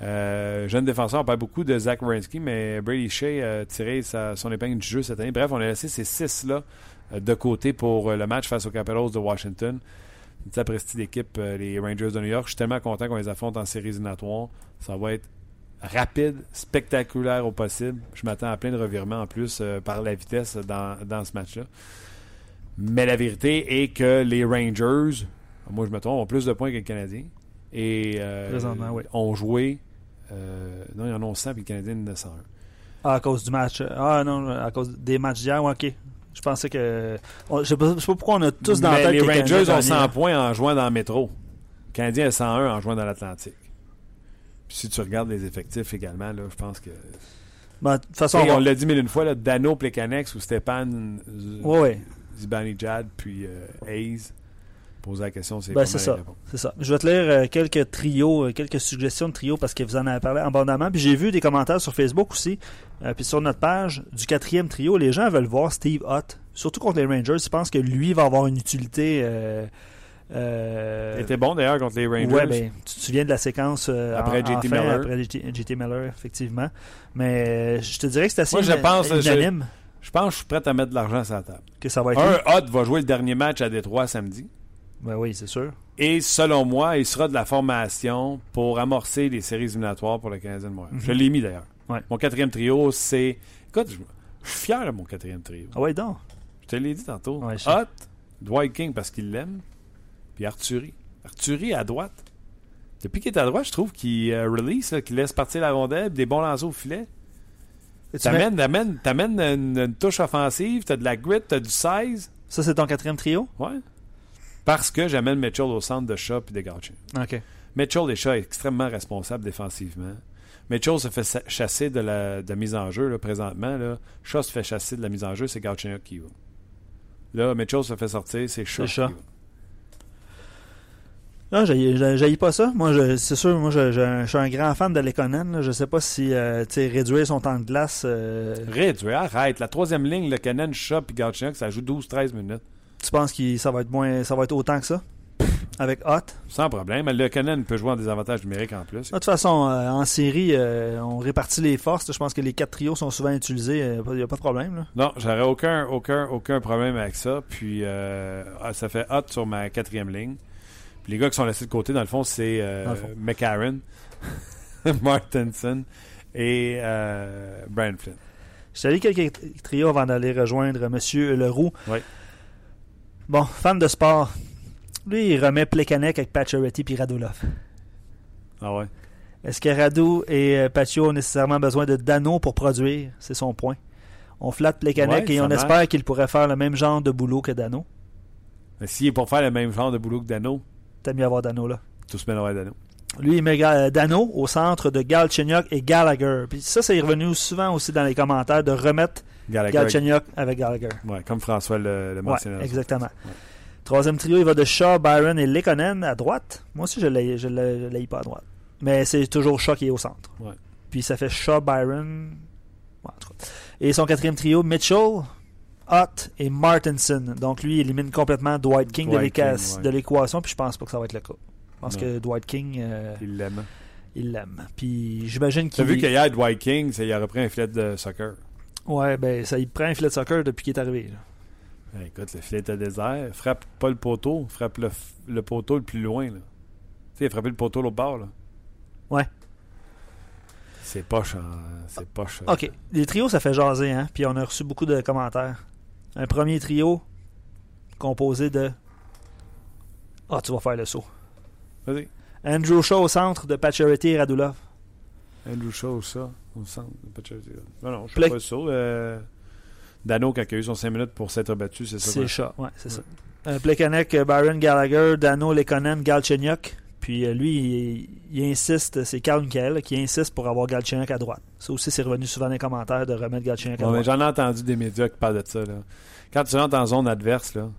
Euh, jeune défenseur, on parle beaucoup de Zach Wierenski, mais Brady Shea a tiré sa- son épingle du jeu cette année. Bref, on a laissé ces six-là euh, de côté pour le match face aux Capitals de Washington. Une petite prestige d'équipe, euh, les Rangers de New York. Je suis tellement content qu'on les affronte en séries éliminatoires. Ça va être rapide, spectaculaire au possible. Je m'attends à plein de revirements en plus euh, par la vitesse dans, dans ce match-là. Mais la vérité est que les Rangers, moi je me trompe, ont plus de points que les Canadiens. Et euh, Présentement, oui. ont joué. euh, non, ils en ont 100 puis les Canadiens en ont 101. Ah, à cause du match. Ah non, à cause des matchs d'hier, ouais, ok. Je pensais que. on- Je sais pas, je sais pas pourquoi on a tous dans la Mais tête les que le Canadien Rangers ont gagnait. 100 points en jouant dans le métro. Les Canadiens ont 101 en jouant dans l'Atlantique. Puis si tu regardes les effectifs également, là, je pense que. Ben, de toute façon, on on va- l'a dit mille une fois, là, Dano Plekanex ou Stéphane Z- Ouais, ouais. Zibanejad puis euh, Hayes. Poser la question, c'est Ben, pas c'est ça. C'est ça. Je vais te lire euh, quelques trios, euh, quelques suggestions de trios parce que vous en avez parlé abondamment. Puis j'ai vu des commentaires sur Facebook aussi, euh, puis sur notre page du quatrième trio. Les gens veulent voir Steve Hutt, surtout contre les Rangers. Ils pensent que lui va avoir une utilité. Euh, euh, Il était bon d'ailleurs contre les Rangers. Ouais, ben, tu te souviens de la séquence euh, Après JT Miller. Après JT, JT Miller, effectivement. Mais euh, je te dirais que c'est assez Moi, je pense, je- unanime Je pense que je suis prêt à mettre de l'argent sur la table. que ça va être. Un, Hot va jouer le dernier match à Détroit samedi. Ben oui, c'est sûr. Et selon moi, il sera de la formation pour amorcer les séries éliminatoires pour le Canadien de Montréal. Mhm. Je l'ai mis d'ailleurs. Ouais. Mon quatrième trio, c'est. Écoute, je, je suis fier de mon quatrième trio. Ah ouais, donc? Je te l'ai dit tantôt. Ouais, je sais. Hot, Dwight King parce qu'il l'aime, puis Arthurie. Arthurie à droite. Depuis qu'il est à droite, je trouve qu'il euh, release, qu'il laisse partir la rondelle, des bons lancers au filet. Mets- T'amènes, t'amènes une, une touche offensive, t'as de la grit, t'as du size. Ça, c'est ton quatrième trio? Ouais. Parce que j'amène Mitchell au centre de Shaw et de Gauthier. OK. Mitchell et Shaw est extrêmement responsable défensivement. Mitchell se fait chasser de la, de la mise en jeu là, présentement. Là. Shaw se fait chasser de la mise en jeu, c'est Gauthier qui va. Là, Mitchell se fait sortir, c'est Shaw. qui va. Non, j'ai j'ai pas ça. Moi, c'est sûr, moi, je, je- je suis un grand fan de Lekonen. là. Je sais pas si euh, tu sais, réduire son temps de glace. euh, Réduit, arrête. La troisième ligne, le Cannon, Shaw et Gauthier, ça joue 12-13 minutes. Tu penses que ça va être moins, ça va être autant que ça? Avec Hot? Sans problème. Le Cannon peut jouer en désavantage numérique en plus. De toute façon, euh, en série, euh, on répartit les forces. Je pense que les quatre trios sont souvent utilisés. Il n'y a pas de problème. Là. Non, j'aurais aucun, aucun, aucun problème avec ça. Puis euh, ah, ça fait hot sur ma quatrième ligne. Puis les gars qui sont laissés de côté, dans le fond, c'est euh. McCarron, Martinson et euh, Brian Flynn. Je quelques trios avant d'aller rejoindre M. Leroux. Oui. Bon, fan de sport. Lui, il remet Plekanec avec Pacioretty puis Radulov. Ah ouais? Est-ce que Radu et euh, Pacio ont nécessairement besoin de Dano pour produire? C'est son point. On flatte Plekanec Ouais, et on marche. espère qu'il pourrait faire le même genre de boulot que Dano. Mais s'il est pour faire le même genre de boulot que Dano, T'as mieux avoir Dano là. tout se mènerait à Dano. Lui, il met euh, Dano au centre de Galchenyuk et Gallagher. Puis ça, c'est revenu souvent aussi dans les commentaires de remettre Gallagher. Galchenyuk avec Gallagher. Ouais, comme François le, le Ouais, mentionnait. exactement. Troisième trio, il va de Shaw, Byron et Lekonen à droite. Moi aussi, je ne l'ai je pas à droite. Mais c'est toujours Shaw qui est au centre. Ouais. Puis ça fait Shaw, Byron. Ouais, en tout cas. Et son quatrième trio, Mitchell, Ott et Martinson. Donc lui, il élimine complètement Dwight King de Dwight ouais. de l'équation. Puis je pense pas que ça va être le cas. Je pense Non. que Dwight King, euh, Il l'aime. il l'aime. Puis j'imagine T'as qu'il. vu qu'hier, Dwight King, il a repris un filet de soccer. Ouais, ben ça, il prend un filet de soccer depuis qu'il est arrivé. là. Ben, écoute, le filet était désert. Frappe pas le poteau, frappe le, le poteau le plus loin. Là. Tu sais, il a frappé le poteau l'autre bord. Là. Ouais. C'est poche. hein. C'est poche. euh. OK. Les trios, ça fait jaser, hein? Puis on a reçu beaucoup de commentaires. Un premier trio composé de. Ah, tu vas faire le saut. Vas-y. Andrew Shaw au centre de Pacioretty et Radulov. Andrew Shaw, ça. De chose. Non, non, je sais pas ça. Euh, Dano, quand il a eu son 5 minutes pour s'être battu, c'est ça. C'est? Shaw, ouais, c'est ça. Euh, Plekanec, euh, Byron Gallagher, Dano Lekonen, Galchenyuk. Puis euh, lui, il, il insiste, c'est Carl Michael qui insiste pour avoir Galchenyuk à droite. Ça aussi, c'est revenu souvent dans les commentaires de remettre Galchenyuk à droite. J'en ai entendu des médias qui parlent de ça. Là. Quand tu rentres en zone adverse, là,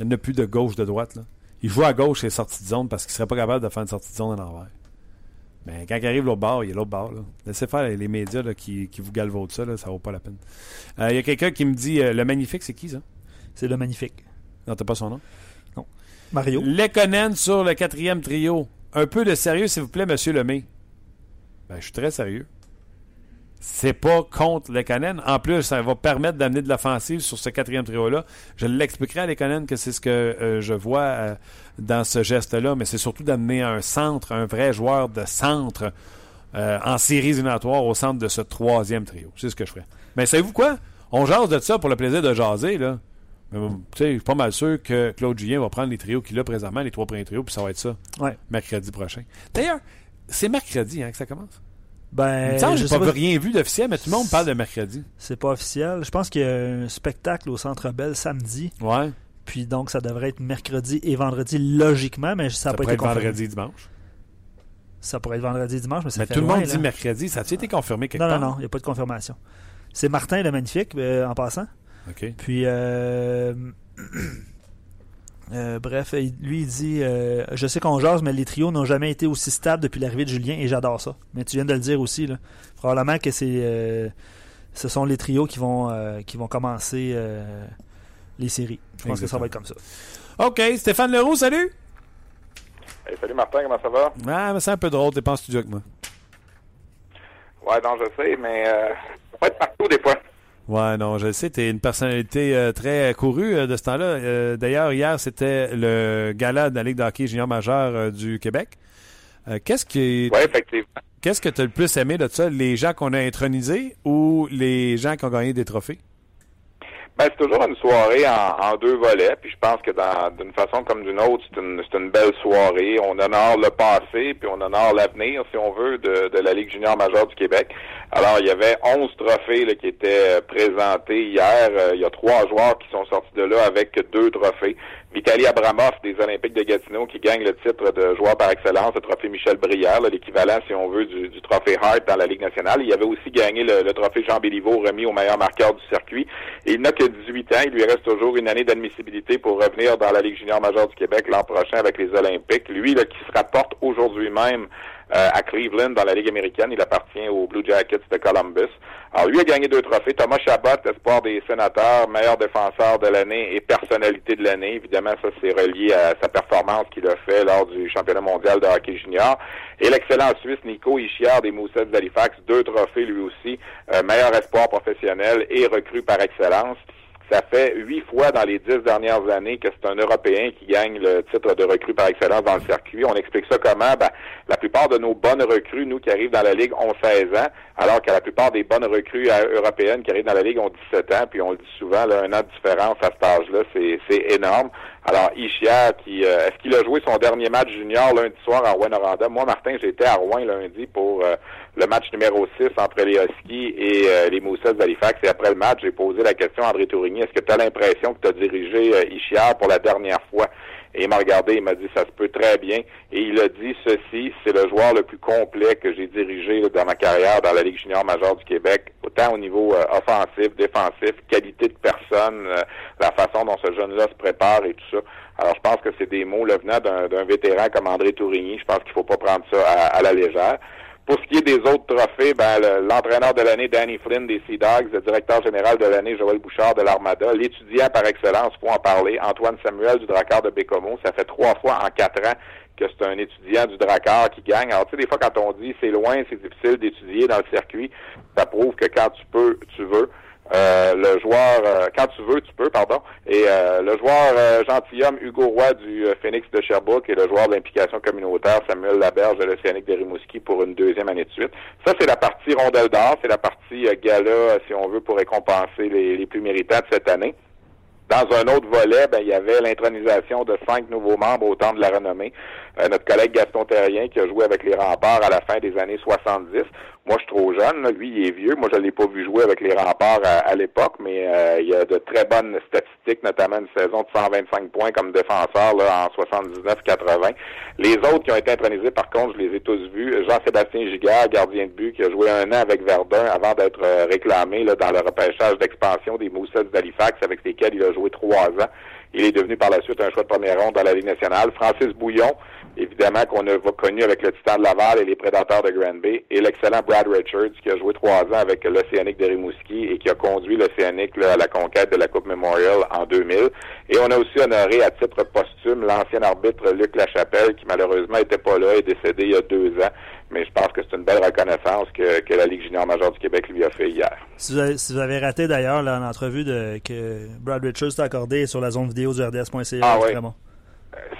il n'y a plus de gauche, de droite. Là. il joue à gauche et sortie de zone parce qu'il serait pas capable de faire une sortie de zone en envers. Mais quand il arrive l'autre bord, il est l'autre bord. Là. Laissez faire les médias qui, qui, vous galvaudent ça, là, ça vaut pas la peine. Euh, il y a quelqu'un qui me dit Le Magnifique, c'est qui ça? C'est le Magnifique. Non, t'as pas son nom? Non. Mario. Lekonen sur le quatrième trio. Un peu de sérieux, s'il vous plaît, monsieur Lemay. Ben, je suis très sérieux c'est pas contre Lekonen. En plus, ça va permettre d'amener de l'offensive sur ce quatrième trio-là. Je l'expliquerai à Lekonen que c'est ce que euh, je vois euh, dans ce geste-là, mais c'est surtout d'amener un centre, un vrai joueur de centre euh, en séries éliminatoires au centre de ce troisième trio. C'est ce que je ferais. Mais savez-vous quoi? On jase de ça pour le plaisir de jaser, là. je suis pas mal sûr que Claude Julien va prendre les trios qu'il a présentement, les trois premiers trios, puis ça va être ça. Mercredi prochain. D'ailleurs, c'est mercredi hein, que ça commence? Ben, je n'ai pas, rien vu d'officiel, mais tout le monde parle de mercredi. C'est pas officiel. Je pense qu'il y a un spectacle au Centre Bell samedi. Ouais. Puis donc, ça devrait être mercredi et vendredi, logiquement, mais ça n'a pas été être vendredi et dimanche. Ça pourrait être vendredi et dimanche, mais ça Mais tout le monde dit mercredi. Ça a-tu été confirmé quelque non, part? Non, non, il n'y a pas de confirmation. C'est Martin le Magnifique, euh, en passant. OK. Puis, euh, Euh, bref, lui, il dit euh, Je sais qu'on jase, mais les trios n'ont jamais été aussi stables depuis l'arrivée de Julien et j'adore ça. Mais tu viens de le dire aussi. Là. Probablement que c'est euh, ce sont les trios qui vont, qui vont commencer les séries. Je pense que ça va être comme ça. OK. Stéphane Leroux, salut Salut Martin, comment ça va? Ah, mais c'est un peu drôle. T'es pas en studio avec moi. Ouais, non, je sais, mais ça peut être partout des fois. Ouais, non, je sais, tu es une personnalité euh, très courue euh, de ce temps-là. Euh, d'ailleurs, hier, c'était le gala de la Ligue d'hockey junior majeur du Québec. qu'est-ce qui ouais, effectivement. Qu'est-ce que tu as le plus aimé de ça, les gens qu'on a intronisés ou les gens qui ont gagné des trophées? Ben, c'est toujours une soirée en, deux volets, puis je pense que d'une façon comme d'une autre, c'est une, une belle soirée. On honore le passé, puis on honore l'avenir, si on veut, de, de la Ligue junior majeure du Québec. Alors, il y avait 11 trophées là, qui étaient présentés hier. Euh, il y a trois joueurs qui sont sortis de là avec deux trophées. Vitaly Abramov des Olympiques de Gatineau qui gagne le titre de joueur par excellence, le trophée Michel Brière, l'équivalent, si on veut, du, trophée Hart dans la Ligue nationale. Il avait aussi gagné le, trophée Jean Béliveau remis au meilleur marqueur du circuit. Il n'a que 18 ans. Il lui reste toujours une année d'admissibilité pour revenir dans la Ligue junior majeure du Québec l'an prochain avec les Olympiques. Lui, qui se rapporte aujourd'hui même euh, à Cleveland dans la Ligue américaine. Il appartient aux Blue Jackets de Columbus. Alors, lui a gagné deux trophées. Thomas Chabot, espoir des sénateurs, meilleur défenseur de l'année et personnalité de l'année. Évidemment, ça, c'est relié à sa performance qu'il a fait lors du championnat mondial de hockey junior. Et l'excellent Suisse Nico Ischiard des Moussets d'Halifax, deux trophées lui aussi, euh, meilleur espoir professionnel et recrue par excellence. Ça fait huit fois dans les dix dernières années que c'est un Européen qui gagne le titre de recrue par excellence dans le circuit. On explique ça comment? Ben, la plupart de nos bonnes recrues, nous qui arrivent dans la Ligue, ont 16 ans, alors que la plupart des bonnes recrues euh, européennes qui arrivent dans la Ligue ont 17 ans, puis on le dit souvent, là, un an de différence à cet âge-là, c'est énorme. Alors, Ishia, qui euh, est-ce qu'il a joué son dernier match junior lundi soir à Rouen-Noranda? Moi, Martin, j'étais à Rouen lundi pour euh, le match numéro 6 entre les Huskies et les Moussets d'Halifax. Et après le match, j'ai posé la question à André Tourigny, est-ce que tu as l'impression que tu as dirigé Ishia pour la dernière fois? Et il m'a regardé, il m'a dit ça se peut très bien. Et il a dit ceci, c'est le joueur le plus complet que j'ai dirigé dans ma carrière dans la Ligue junior majeure du Québec, autant au niveau euh, offensif, défensif, qualité de personne, euh, la façon dont ce jeune-là se prépare et tout ça. Alors je pense que c'est des mots le venant d'un vétéran comme André Tourigny. Je pense qu'il faut pas prendre ça à la légère. Pour ce qui est des autres trophées, ben, l'entraîneur de l'année, Danny Flynn des Sea Dogs, le directeur général de l'année, Joël Bouchard de l'Armada, l'étudiant par excellence, faut en parler, Antoine Samuel du Drakkar de Bécomo. Ça fait trois fois en quatre ans que c'est un étudiant du Drakkar qui gagne. Alors, tu sais, des fois, quand on dit c'est loin, c'est difficile d'étudier dans le circuit, ça prouve que quand tu peux, tu veux. Euh, le joueur, euh, quand tu veux, tu peux, pardon. Et euh, le joueur gentilhomme Hugo Roy du Phoenix de Sherbrooke et le joueur d'implication communautaire Samuel Laberge de l'Océanique de Rimouski pour une deuxième année de suite. Ça, c'est la partie rondelle d'or, c'est la partie gala, si on veut, pour récompenser les, les plus méritants de cette année. Dans un autre volet, ben, il y avait l'intronisation de cinq nouveaux membres au temps de la renommée. Euh, notre collègue Gaston Terrien qui a joué avec les remparts à la fin des années 70. Moi, je suis trop jeune. Lui, il est vieux. Moi, je ne l'ai pas vu jouer avec les remparts à, l'époque, mais euh, il y a de très bonnes statistiques, notamment une saison de 125 points comme défenseur là, en 79-80. Les autres qui ont été intronisés, par contre, je les ai tous vus. Jean-Sébastien Giguère, gardien de but, qui a joué un an avec Verdun avant d'être euh, réclamé là, dans le repêchage d'expansion des Moussets d'Halifax avec lesquels il a joué trois ans. Il est devenu par la suite un choix de première ronde dans la Ligue nationale. Francis Bouillon, évidemment, qu'on a connu avec le Titan de Laval et les Prédateurs de Granby, et l'excellent Brad Richards, qui a joué trois ans avec l'Océanique de Rimouski et qui a conduit l'Océanique à la conquête de la Coupe Memorial en 2000. Et on a aussi honoré à titre posthume l'ancien arbitre Luc Lachapelle, qui malheureusement était pas là, est décédé il y a deux ans. Mais je pense que c'est une belle reconnaissance que, la Ligue junior majeure du Québec lui a fait hier. Si vous avez, raté d'ailleurs l'entrevue que Brad Richards t'a accordée sur la zone vidéo du RDS.ca, ah, oui.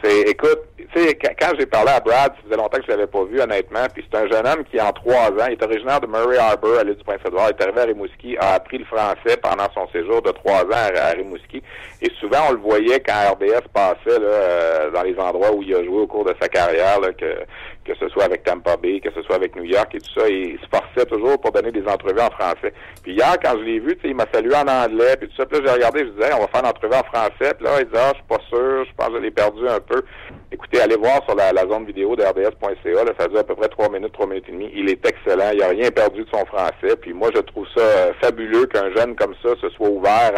C'est, écoute, tu sais, quand j'ai parlé à Brad, ça faisait longtemps que je l'avais pas vu, honnêtement, puis c'est un jeune homme qui, en trois ans, est originaire de Murray Harbour, à l'île du Prince-Édouard, est arrivé à Rimouski, a appris le français pendant son séjour de trois ans à, Rimouski, et souvent, on le voyait quand RBS passait, là, euh, dans les endroits où il a joué au cours de sa carrière, là, que, que ce soit avec Tampa Bay, que ce soit avec New York et tout ça, il se forçait toujours pour donner des entrevues en français. Puis hier, quand je l'ai vu, il m'a salué en anglais, puis tout ça, puis là, j'ai regardé, je disais, on va faire une entrevue en français, puis là, il disait, ah, je suis pas sûr, je pense que je l'ai perdu un peu. Écoutez, allez voir sur la, zone vidéo de RDS.ca, là, ça dure à peu près trois minutes, trois minutes et demie. Il est excellent, il a rien perdu de son français, puis moi, je trouve ça euh, fabuleux qu'un jeune comme ça se soit ouvert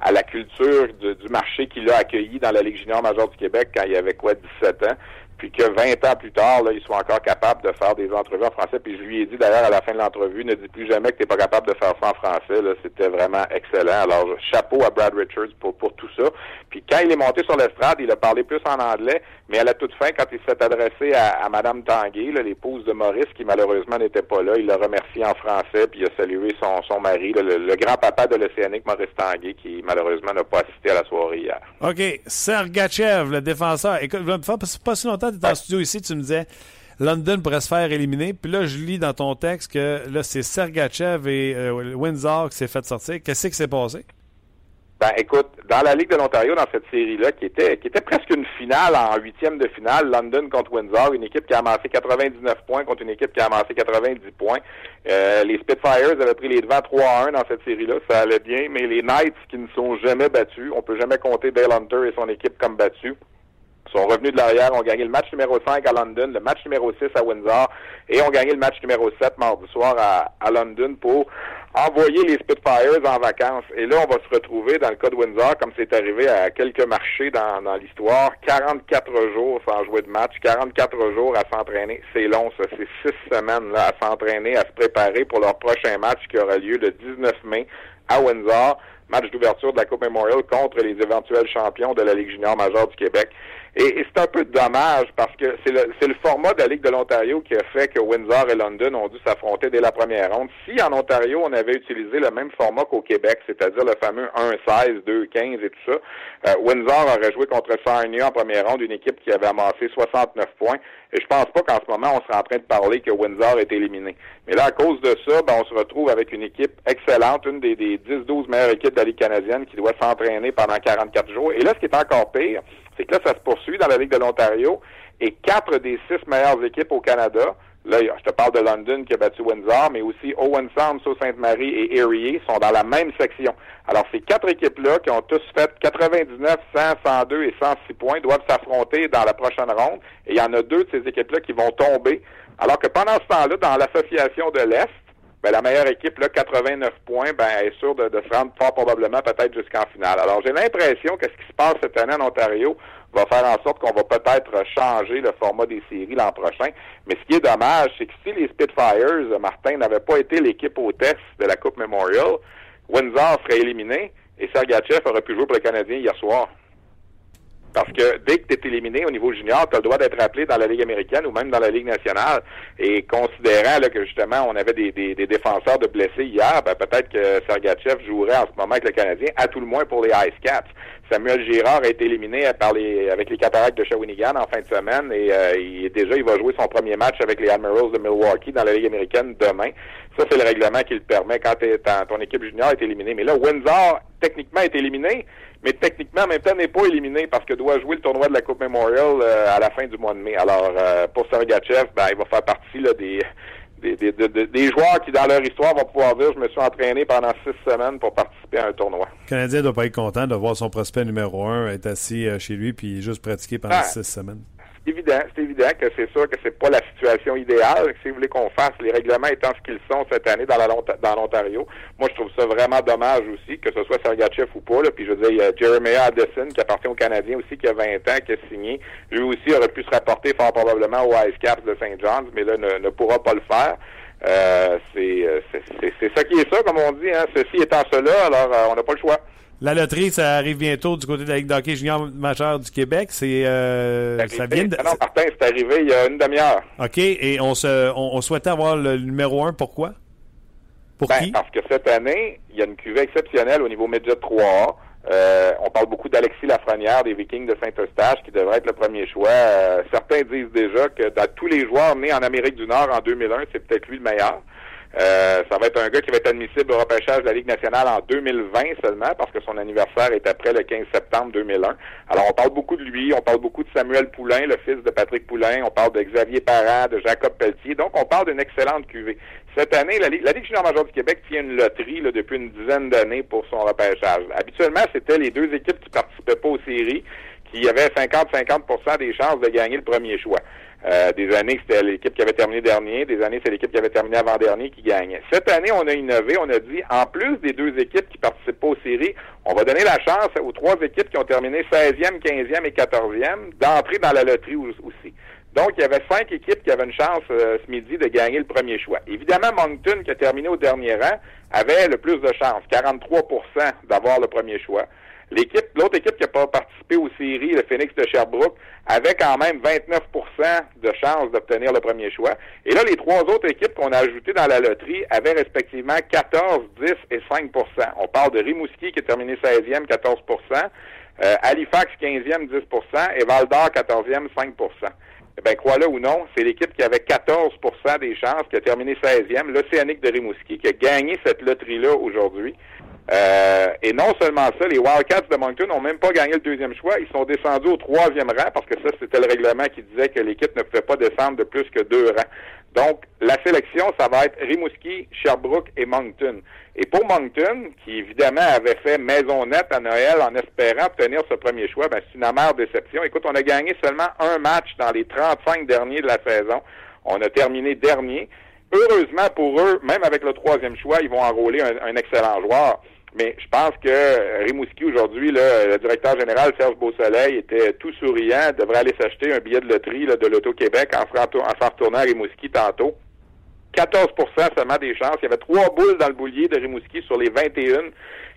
à la culture du marché qu'il a accueilli dans la Ligue junior majeure du Québec quand il avait quoi 17 ans puis que 20 ans plus tard, là, ils sont encore capables de faire des entrevues en français. Puis je lui ai dit d'ailleurs à la fin de l'entrevue, ne dis plus jamais que tu n'es pas capable de faire ça en français. C'était vraiment excellent. Alors, chapeau à Brad Richards pour, pour tout ça. Puis quand il est monté sur l'estrade, il a parlé plus en anglais, mais à la toute fin, quand il s'est adressé à, à Mme Tanguay, l'épouse de Maurice, qui malheureusement n'était pas là, il l'a remercié en français, puis il a salué son, son mari, le, grand-papa de l'Océanique, Maurice Tanguay, qui malheureusement n'a pas assisté à la soirée hier. OK. Sergachev, le défenseur. Écoute, pas si longtemps tu étais en studio ici, tu me disais London pourrait se faire éliminer. Puis là, je lis dans ton texte que là, c'est Sergachev et euh, Windsor qui s'est fait sortir. Qu'est-ce qui s'est passé? Ben, écoute, dans la Ligue de l'Ontario, dans cette série-là, qui était, qui était presque une finale en huitième de finale, London contre Windsor, une équipe qui a amassé 99 points contre une équipe qui a amassé 90 points. Euh, les Spitfires avaient pris les devants 3-1 dans cette série-là, ça allait bien, mais les Knights, qui ne sont jamais battus, on peut jamais compter Dale Hunter et son équipe comme battus sont revenus de l'arrière, ont gagné le match numéro 5 à London, le match numéro 6 à Windsor et ont gagné le match numéro 7 mardi soir à, à London pour envoyer les Spitfires en vacances. Et là, on va se retrouver dans le cas de Windsor, comme c'est arrivé à quelques marchés dans, dans l'histoire, 44 jours sans jouer de match, 44 jours à s'entraîner. C'est long, ça. C'est six semaines là, à s'entraîner, à se préparer pour leur prochain match qui aura lieu le 19 mai à Windsor match d'ouverture de la Coupe Memorial contre les éventuels champions de la Ligue junior majeure du Québec. Et, c'est un peu dommage parce que c'est le, le format de la Ligue de l'Ontario qui a fait que Windsor et London ont dû s'affronter dès la première ronde. Si en Ontario, on avait utilisé le même format qu'au Québec, c'est-à-dire le fameux 1-16, 2-15 et tout ça, euh, Windsor aurait joué contre Sarnia en première ronde, une équipe qui avait amassé 69 points. Et je pense pas qu'en ce moment, on serait en train de parler que Windsor est éliminé. Mais là, à cause de ça, ben, on se retrouve avec une équipe excellente, une des, des 10-12 meilleures équipes de la Ligue canadienne qui doit s'entraîner pendant 44 jours. Et là, ce qui est encore pire, c'est que là, ça se poursuit dans la Ligue de l'Ontario et quatre des six meilleures équipes au Canada, là, je te parle de London qui a battu Windsor, mais aussi Owen Sound, Sault-Sainte-Marie et Erie sont dans la même section. Alors, ces quatre équipes-là qui ont tous fait 99, 100, 102 et 106 points doivent s'affronter dans la prochaine ronde. Et il y en a deux de ces équipes-là qui vont tomber. Alors que pendant ce temps-là, dans l'association de l'Est, ben, la meilleure équipe, là, 89 points, ben, est sûre de, se rendre fort probablement peut-être jusqu'en finale. Alors, j'ai l'impression que ce qui se passe cette année en Ontario va faire en sorte qu'on va peut-être changer le format des séries l'an prochain. Mais ce qui est dommage, c'est que si les Spitfires, Martin, n'avaient pas été l'équipe au test de la Coupe Memorial, Windsor serait éliminé et Sergachev aurait pu jouer pour le Canadien hier soir. Parce que dès que tu es éliminé au niveau junior, tu as le droit d'être appelé dans la Ligue américaine ou même dans la Ligue nationale. Et considérant là, que justement on avait des, des, défenseurs de blessés hier, ben, peut-être que Sergachev jouerait en ce moment avec le Canadien, à tout le moins pour les Ice Caps. Samuel Girard a été éliminé par les, avec les Cataractes de Shawinigan en fin de semaine et euh, il, déjà il va jouer son premier match avec les Admirals de Milwaukee dans la Ligue américaine demain. Ça, c'est le règlement qui le permet quand ton équipe junior est éliminée. Mais là, Windsor, techniquement, est éliminé, mais techniquement, en même temps, n'est pas éliminé parce que doit jouer le tournoi de la Coupe Memorial euh, à la fin du mois de mai. Alors, euh, pour Sergachev, ben, il va faire partie là, des, des, des, des, joueurs qui, dans leur histoire, vont pouvoir dire je me suis entraîné pendant six semaines pour participer à un tournoi. Le Canadien ne doit pas être content de voir son prospect numéro un être assis euh, chez lui puis juste pratiquer pendant six semaines. Évident, c'est évident que c'est sûr que c'est pas la situation idéale. Si vous voulez qu'on fasse les règlements étant ce qu'ils sont cette année dans la dans l'Ontario, moi je trouve ça vraiment dommage aussi, que ce soit Sergachev ou pas. Là. Puis je veux dire, il y a Jeremiah Addison qui appartient aux Canadiens aussi, qui a 20 ans, qui a signé. Lui aussi aurait pu se rapporter fort probablement au Ice Caps de St. John's, mais là ne, pourra pas le faire. Euh, c'est ça qui est ça, comme on dit. Hein. Ceci étant cela, alors euh, on n'a pas le choix. La loterie, ça arrive bientôt du côté de la Ligue d'hockey junior majeur du Québec. C'est euh, ça vient de... Non, Martin, c'est arrivé il y a une demi-heure. OK. Et on se on, souhaitait avoir le numéro un. Pourquoi? Pour ben, qui? Parce que cette année, il y a une cuvée exceptionnelle au niveau Midget 3 euh, on parle beaucoup d'Alexis Lafrenière des Vikings de Saint-Eustache qui devrait être le premier choix. Euh, certains disent déjà que dans tous les joueurs nés en Amérique du Nord en 2001, c'est peut-être lui le meilleur. Euh, ça va être un gars qui va être admissible au repêchage de la Ligue nationale en 2020 seulement parce que son anniversaire est après le 15 septembre 2001. Alors on parle beaucoup de lui, on parle beaucoup de Samuel Poulain, le fils de Patrick Poulain, on parle de Xavier Parent, de Jacob Pelletier. Donc on parle d'une excellente cuvée. Cette année, la Ligue, la Ligue junior du Québec tient une loterie là, depuis une dizaine d'années pour son repêchage. Habituellement, c'était les deux équipes qui participaient pas aux séries qui avaient 50-50% des chances de gagner le premier choix. Euh, des années, c'était l'équipe qui avait terminé dernier. Des années, c'est l'équipe qui avait terminé avant-dernier qui gagnait. Cette année, on a innové. On a dit, en plus des deux équipes qui participent pas aux séries, on va donner la chance aux trois équipes qui ont terminé 16e, 15e et 14e d'entrer dans la loterie aussi. Donc, il y avait cinq équipes qui avaient une chance euh, ce midi de gagner le premier choix. Évidemment, Moncton, qui a terminé au dernier rang, avait le plus de chances, 43% d'avoir le premier choix. L'équipe, l'autre équipe qui n'a pas participé aux séries, le Phoenix de Sherbrooke, avait quand même 29% de chances d'obtenir le premier choix. Et là, les trois autres équipes qu'on a ajoutées dans la loterie avaient respectivement 14, 10 et 5% On parle de Rimouski qui a terminé 16e, 14 euh, Halifax 15e, 10% et Val d'Or 14e, 5% eh bien, crois-le ou non, c'est l'équipe qui avait 14% des chances, qui a terminé 16e, l'Océanique de Rimouski, qui a gagné cette loterie-là aujourd'hui. Euh, et non seulement ça, les Wildcats de Moncton n'ont même pas gagné le deuxième choix. Ils sont descendus au troisième rang parce que ça, c'était le règlement qui disait que l'équipe ne pouvait pas descendre de plus que deux rangs. Donc, la sélection, ça va être Rimouski, Sherbrooke et Moncton. Et pour Moncton, qui évidemment avait fait maison nette à Noël en espérant obtenir ce premier choix, ben, c'est une amère déception. Écoute, on a gagné seulement un match dans les 35 derniers de la saison. On a terminé dernier. Heureusement pour eux, même avec le troisième choix, ils vont enrôler un excellent joueur. Mais je pense que Rimouski aujourd'hui, le directeur général Serge Beausoleil était tout souriant, devrait aller s'acheter un billet de loterie de l'Auto-Québec en, en s'en retournant à Rimouski tantôt. 14% seulement des chances. Il y avait trois boules dans le boulier de Rimouski sur les 21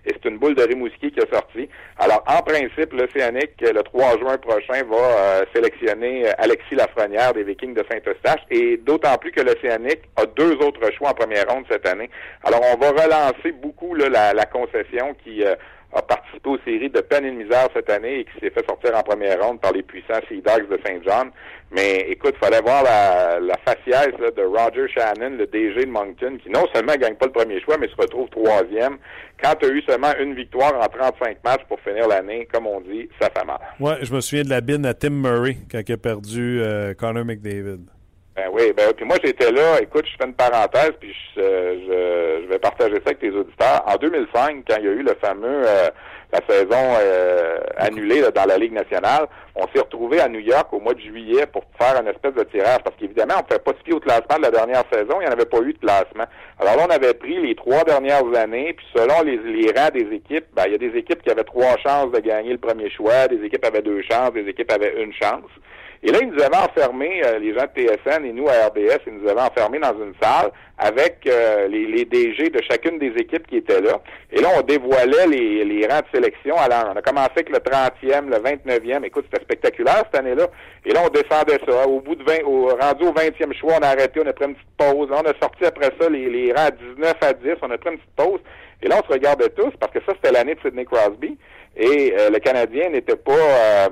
et c'est une boule de Rimouski qui est sortie. Alors, en principe, l'Océanique, le 3 juin prochain, va euh, sélectionner euh, Alexis Lafrenière des Vikings de Saint-Eustache, et d'autant plus que l'Océanique a deux autres choix en première ronde cette année. Alors, on va relancer beaucoup la, la, concession qui... Euh, a participé aux séries de peine et de misère cette année et qui s'est fait sortir en première ronde par les puissants Sea Dogs de Saint John. Mais écoute, fallait voir la, la faciès de Roger Shannon, le DG de Moncton, qui non seulement gagne pas le premier choix, mais se retrouve troisième. Quand tu as eu seulement une victoire en 35 matchs pour finir l'année, comme on dit, ça fait mal. Ouais, je me souviens de la bine à Tim Murray quand il a perdu euh, McDavid. Ben oui, ben puis moi j'étais là, écoute, je fais une parenthèse, puis je, je, vais partager ça avec tes auditeurs. En 2005, quand il y a eu le fameux euh, la saison euh, annulée dans la Ligue nationale, on s'est retrouvé à New York au mois de juillet pour faire une espèce de tirage, parce qu'évidemment, on ne pouvait pas se fier au classement de la dernière saison, il n'y en avait pas eu de classement. Alors là, on avait pris les trois dernières années, puis selon les, les rangs des équipes, ben, il y a des équipes qui avaient trois chances de gagner le premier choix, des équipes avaient deux chances, des équipes avaient une chance. Et là, ils nous avaient enfermés, euh, les gens de TSN et nous à RDS, ils nous avaient enfermés dans une salle avec euh, les, les, DG de chacune des équipes qui étaient là. Et là, on dévoilait les, les rangs de sélection. Alors, on a commencé avec le 30e, le 29e. Écoute, c'était spectaculaire cette année-là. Et là, on descendait ça. Au bout de 20, au, rendu au 20e choix, on a arrêté, on a pris une petite pause. on a sorti après ça les, les rangs 19 à 10. On a pris une petite pause. Et là, on se regardait tous parce que ça, c'était l'année de Sidney Crosby. Et euh, le Canadien n'était pas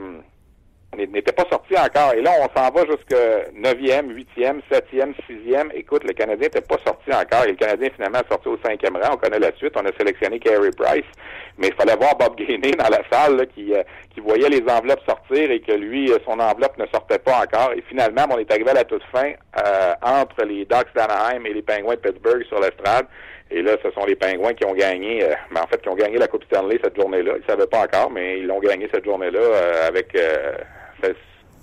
n'était pas sorti encore. Et là, on s'en va jusqu'à 9e, 8e, 7e, 6e. Écoute, le Canadien n'était pas sorti encore. Et le Canadien, finalement, est sorti au cinquième rang. On connaît la suite. On a sélectionné Carey Price. Mais il fallait voir Bob Gainey dans la salle qui, euh, qui voyait les enveloppes sortir et que lui, euh, son enveloppe ne sortait pas encore. Et finalement, on est arrivé à la toute fin euh, entre les Ducks d'Anaheim et les Penguins de Pittsburgh sur l'estrade. Et là, ce sont les Pingouins qui ont gagné, mais en fait, qui ont gagné la Coupe Stanley cette journée-là. Ils ne savaient pas encore, mais ils l'ont gagné cette journée-là avec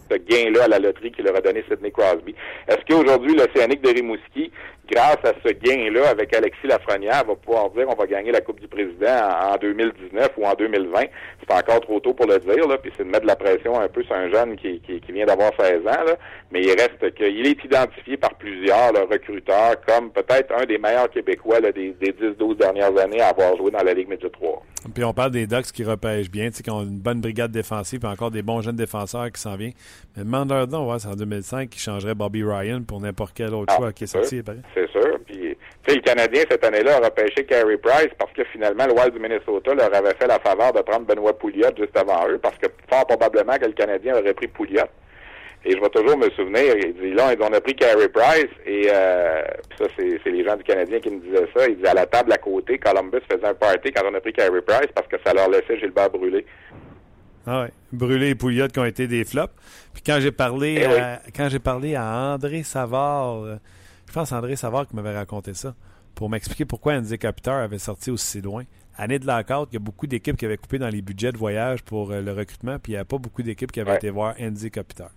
ce gain-là à la loterie qui leur a donné Sidney Crosby. Est-ce qu'aujourd'hui, l'Océanique de Rimouski, grâce à ce gain-là avec Alexis Lafrenière, va pouvoir dire on va gagner la Coupe du Président en, 2019 ou en 2020? C'est encore trop tôt pour le dire, là, puis c'est de mettre de la pression un peu sur un jeune qui, qui, vient d'avoir 16 ans, là, mais il reste qu'il est identifié par plusieurs recruteurs comme peut-être un des meilleurs Québécois des, des 10-12 dernières années à avoir joué dans la Ligue Média 3. Puis on parle des Ducks qui repêchent bien, qui ont une bonne brigade défensive et encore des bons jeunes défenseurs qui s'en viennent. Mais demandeur donc, c'est en 2005 qui changerait Bobby Ryan pour n'importe quel autre ah, choix qui est sorti. C'est sûr. Puis, le Canadien, cette année-là, a repêché Carey Price parce que finalement, le Wild du Minnesota leur avait fait la faveur de prendre Benoît Pouliot juste avant eux parce que fort probablement que le Canadien aurait pris Pouliot. Et je vais toujours me souvenir, il dit là, on a pris Carey Price et euh, ça, c'est les gens du Canadien qui me disaient ça. Il dit à la table à côté, Columbus faisait un party quand on a pris Carey Price parce que ça leur laissait Gilbert brûler. Ah ouais. Brûlé et Pouliot qui ont été des flops. Puis quand j'ai parlé, eh à, quand j'ai parlé à André Savard, euh, je pense André Savard qui m'avait raconté ça, pour m'expliquer pourquoi Andy Capital avait sorti aussi loin. Année de la carte, il y a beaucoup d'équipes qui avaient coupé dans les budgets de voyage pour euh, le recrutement, puis il n'y a pas beaucoup d'équipes qui avaient été voir Andy Capital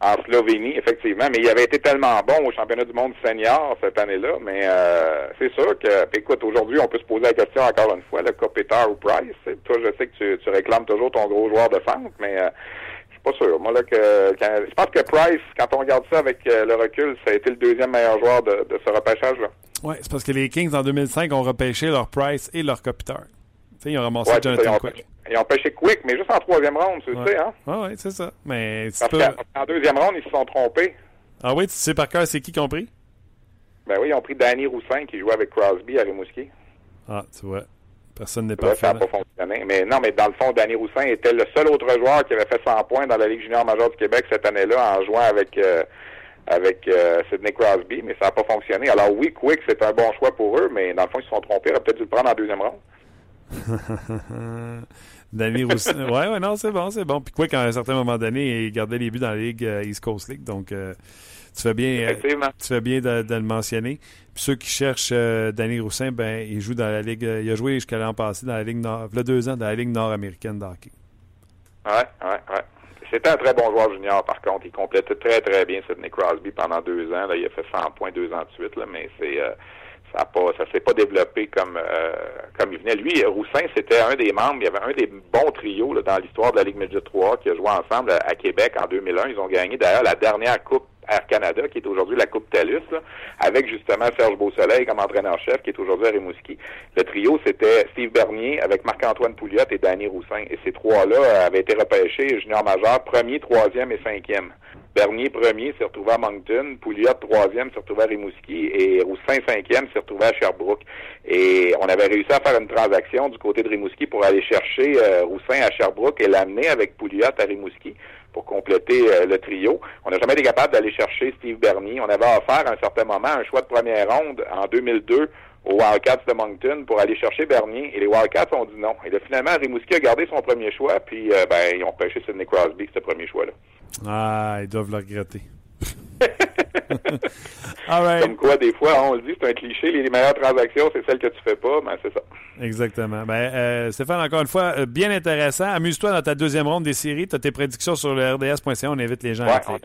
en Slovénie, effectivement. Mais il avait été tellement bon au championnat du monde senior cette année-là. Mais euh, c'est sûr que, écoute, aujourd'hui, on peut se poser la question encore une fois, le cas Peter ou Price. Toi, je sais que tu, réclames toujours ton gros joueur de centre, mais euh, je suis pas sûr. Moi, là, que je pense que Price, quand on regarde ça avec euh, le recul, ça a été le deuxième meilleur joueur de, ce repêchage-là. Oui, c'est parce que les Kings, en 2005, ont repêché leur Price et leur Kopitar. Ils ont ramassé Jonathan Quick. Ils ont pêché Quick, mais juste en troisième ronde, tu sais, hein? Ah oui, c'est ça. Mais Parce qu'en deuxième ronde, ils se sont trompés. Ah oui, tu sais par cœur c'est qui qu'ils ont pris? Ben oui, ils ont pris Danny Roussin qui jouait avec Crosby à Rimouski. Ah, tu vois. Personne n'est pas Ça n'a pas fonctionné. Mais non, mais dans le fond, Danny Roussin était le seul autre joueur qui avait fait 100 points dans la Ligue junior majeure du Québec cette année-là en jouant avec euh, avec euh, Sidney Crosby, mais ça n'a pas fonctionné. Alors oui, Quick, c'est un bon choix pour eux, mais dans le fond, ils se sont trompés. Ils auraient peut-être dû le prendre en deuxième ronde. Danny Roussin. ouais, ouais, non, c'est bon, c'est bon. Puis quoi, qu'à un certain moment donné, il gardait les buts dans la Ligue euh, East Coast League. Donc, euh, tu fais bien, euh, tu fais bien de, le mentionner. Puis ceux qui cherchent Danny Roussin, ben, il joue dans la Ligue. il a joué jusqu'à l'an passé dans la Ligue Nord, il y a deux ans dans la Ligue nord-américaine d'hockey. Ouais, ouais, ouais. C'était un très bon joueur junior, par contre. Il complétait très, très bien Sidney Crosby pendant deux ans. Là, il a fait 100 points deux ans de suite, là, mais c'est ça ça s'est pas développé comme euh, comme il venait. Lui, Roussin, c'était un des membres, il y avait un des bons trios dans l'histoire de la Ligue Média 3 qui a joué ensemble à, Québec en 2001. Ils ont gagné d'ailleurs la dernière Coupe Air Canada, qui est aujourd'hui la Coupe Talus, avec justement Serge Beausoleil comme entraîneur-chef, qui est aujourd'hui à Rimouski. Le trio, c'était Steve Bernier avec Marc-Antoine Pouliot et Danny Roussin. Et ces trois-là avaient été repêchés junior majeur, premier, troisième et cinquième. Bernier premier s'est retrouvé à Moncton, Pouliot troisième s'est retrouvé à Rimouski et Roussin cinquième s'est retrouvé à Sherbrooke. Et on avait réussi à faire une transaction du côté de Rimouski pour aller chercher euh, Roussin à Sherbrooke et l'amener avec Pouliot à Rimouski pour compléter euh, le trio. On n'a jamais été capable d'aller chercher Steve Bernier. On avait offert à un certain moment un choix de première ronde en 2002 aux Wildcats de Moncton pour aller chercher Bernier. Et les Wildcats ont dit non. Et là, finalement, Rimouski a gardé son premier choix, puis euh, ben, ils ont pêché Sidney Crosby, ce premier choix-là. Ah, ils doivent le regretter. Comme quoi, des fois, on le dit, c'est un cliché, les meilleures transactions, c'est celles que tu fais pas, mais c'est ça. Exactement. Ben, euh, Stéphane, encore une fois, euh, bien intéressant. Amuse-toi dans ta deuxième ronde des séries. Tu as tes prédictions sur le RDS.ca. On invite les gens à on,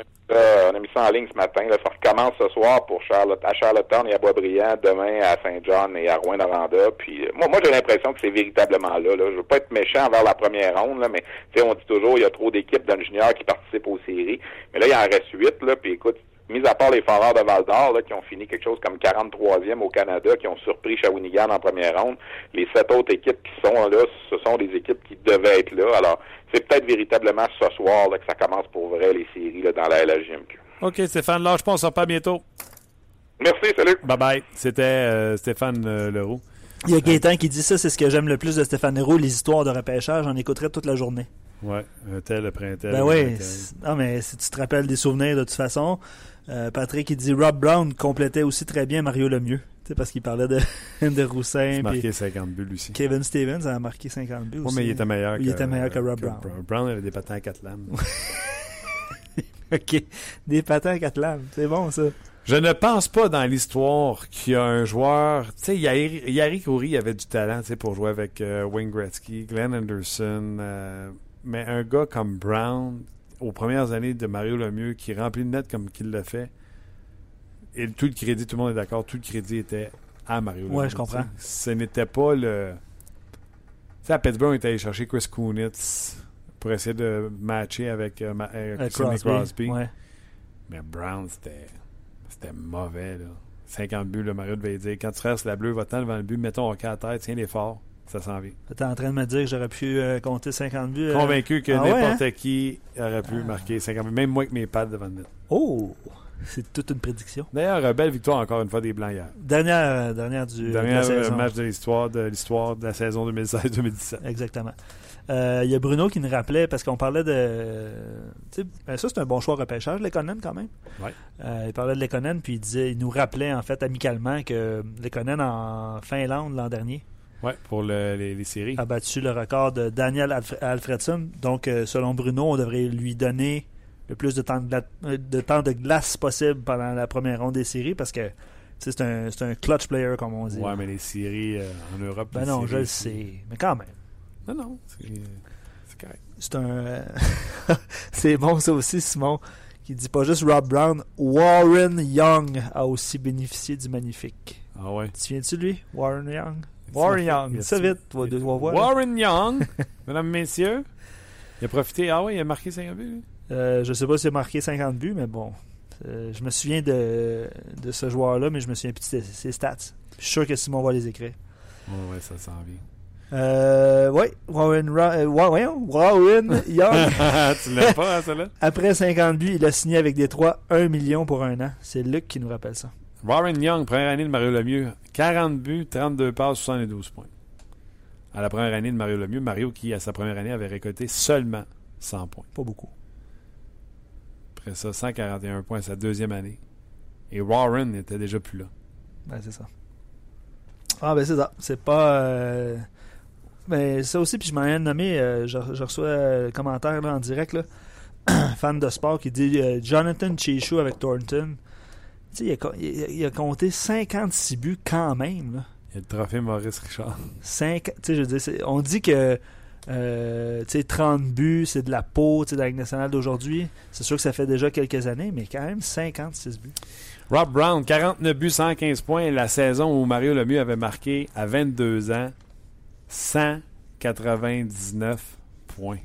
on, a mis ça en ligne ce matin. ça recommence ce soir pour Charlotte, à Charlottetown et à Boisbriand, demain à Saint-John et à Rouen-Noranda. Puis euh, moi, moi j'ai l'impression que c'est véritablement là, là. Je veux pas être méchant envers la première ronde, là, mais on dit toujours il y a trop d'équipes dans le junior qui participent aux séries. Mais là, il en reste huit, là, puis écoute, mis à part les Foreurs de Val d'Or, qui ont fini quelque chose comme 43e au Canada, qui ont surpris Shawinigan en première ronde, les sept autres équipes qui sont là, ce sont des équipes qui devaient être là. Alors, c'est peut-être véritablement ce soir là, que ça commence pour vrai les séries là, dans la LHJMQ. OK, Stéphane, là, je pense qu'on pas bientôt. Merci, salut. Bye bye. C'était euh, Stéphane euh, Leroux. Il y a Gaétan qui dit ça, c'est ce que j'aime le plus de Stéphane Leroux, les histoires de repêchage. J'en écouterai toute la journée. Ouais, un tel après un tel. Ben oui. Non, mais si tu te rappelles des souvenirs de toute façon, euh, Patrick, il dit Rob Brown complétait aussi très bien Mario Lemieux. Parce qu'il parlait de, de Roussin. Il a marqué 50 buts, aussi. Kevin Stevens a marqué 50 buts. Oui, mais il était meilleur il que, était meilleur que Rob Brown. Brown avait des patins à quatre lames. OK. Des patins à quatre lames. C'est bon, ça. Je ne pense pas dans l'histoire qu'il y a un joueur. Tu sais, Yari Coury avait du talent pour jouer avec euh, Wayne Gretzky, Glenn Anderson. Euh, mais un gars comme Brown, aux premières années de Mario Lemieux, qui remplit le net comme qu'il l'a fait, et tout le crédit, tout le monde est d'accord, tout le crédit était à Mario Lemieux. Ouais, je comprends. Ce n'était pas le. Tu sais, à Pittsburgh, on était allé chercher Chris Kunitz pour essayer de matcher avec, euh, ma- euh, Euh, Crosby. Ouais. Mais Brown, c'était c'était mauvais. Là. 50 buts, le Mario devait dire quand tu restes la bleue, va-t'en devant le but, mettons au à tête, tiens les forts, ça s'en vient. T'es en train de me dire que j'aurais pu euh, compter 50 buts. euh? Convaincu que Ah ouais, n'importe hein? qui aurait pu marquer 50 buts, même moi avec mes pads devant le net. Oh! C'est toute une prédiction. D'ailleurs, belle victoire encore une fois des Blancs hier. Dernière, euh, dernière du de la match de l'histoire de l'histoire de la saison 2016-2017. Exactement. Euh, Il y a Bruno qui nous rappelait, parce qu'on parlait de. tu sais, ben ça, c'est un bon choix de repêchage, Lekonen, quand même. Ouais. Euh, il parlait de Lekonen, puis il, disait, il nous rappelait, en fait, amicalement, que Lekonen, en Finlande, l'an dernier, Ouais, pour le- les, les séries. a battu le record de Daniel Alf- Alfredson. Donc, euh, selon Bruno, on devrait lui donner le plus de temps de, euh, de temps de glace possible pendant la première ronde des séries, parce que c'est un, un clutch player, comme on dit. Ouais, mais les séries euh, en Europe. ben non, je le sais. Mais quand même. Non, non, c'est correct. C'est un. c'est bon, ça aussi, Simon, qui dit pas juste Rob Brown. Warren Young a aussi bénéficié du magnifique. Ah ouais. Tu viens-tu de lui? Warren Young? Warren Young, ça vite, vas tu vas voir. Warren Young, mesdames, messieurs, il a profité. Ah ouais, il a marqué 50 buts. Euh, je sais pas s'il a marqué 50 buts, mais bon. Euh, je me souviens de, de ce joueur-là, mais je me souviens plus de ses, stats. Je suis sûr que Simon va les écrire. Ouais, ouais, ça s'en vient. Euh, ouais, Warren, Ra- euh, Wa- voyons, Warren Young. tu l'aimes pas, hein, celle-là? Après 50 buts, il a signé avec Détroit 1 million pour un an. C'est Luc qui nous rappelle ça. Warren Young, première année de Mario Lemieux, 40 buts, 32 passes, 72 points. À la première année de Mario Lemieux, Mario qui, à sa première année, avait récolté seulement 100 points. Pas beaucoup. Après ça, 141 points à sa deuxième année. Et Warren n'était déjà plus là. Ben, c'est ça. Ah, ben, c'est ça. C'est pas. euh, Mais ça aussi, puis je m'en ai nommé, euh, je, je reçois euh, le commentaire là, en direct, là. fan de sport, qui dit euh, Jonathan Chechou avec Thornton. Il a, co- il, a, il a compté 56 buts quand même. Là. Il y a le trophée Maurice Richard. Cinq- tu sais, je veux dire, c'est- on dit que euh, tu sais, 30 buts, c'est de la peau dans la Ligue nationale d'aujourd'hui. C'est sûr que ça fait déjà quelques années, mais quand même 56 buts. Rob Brown, 49 buts, 115 points. La saison où Mario Lemieux avait marqué à 22 ans 199 points.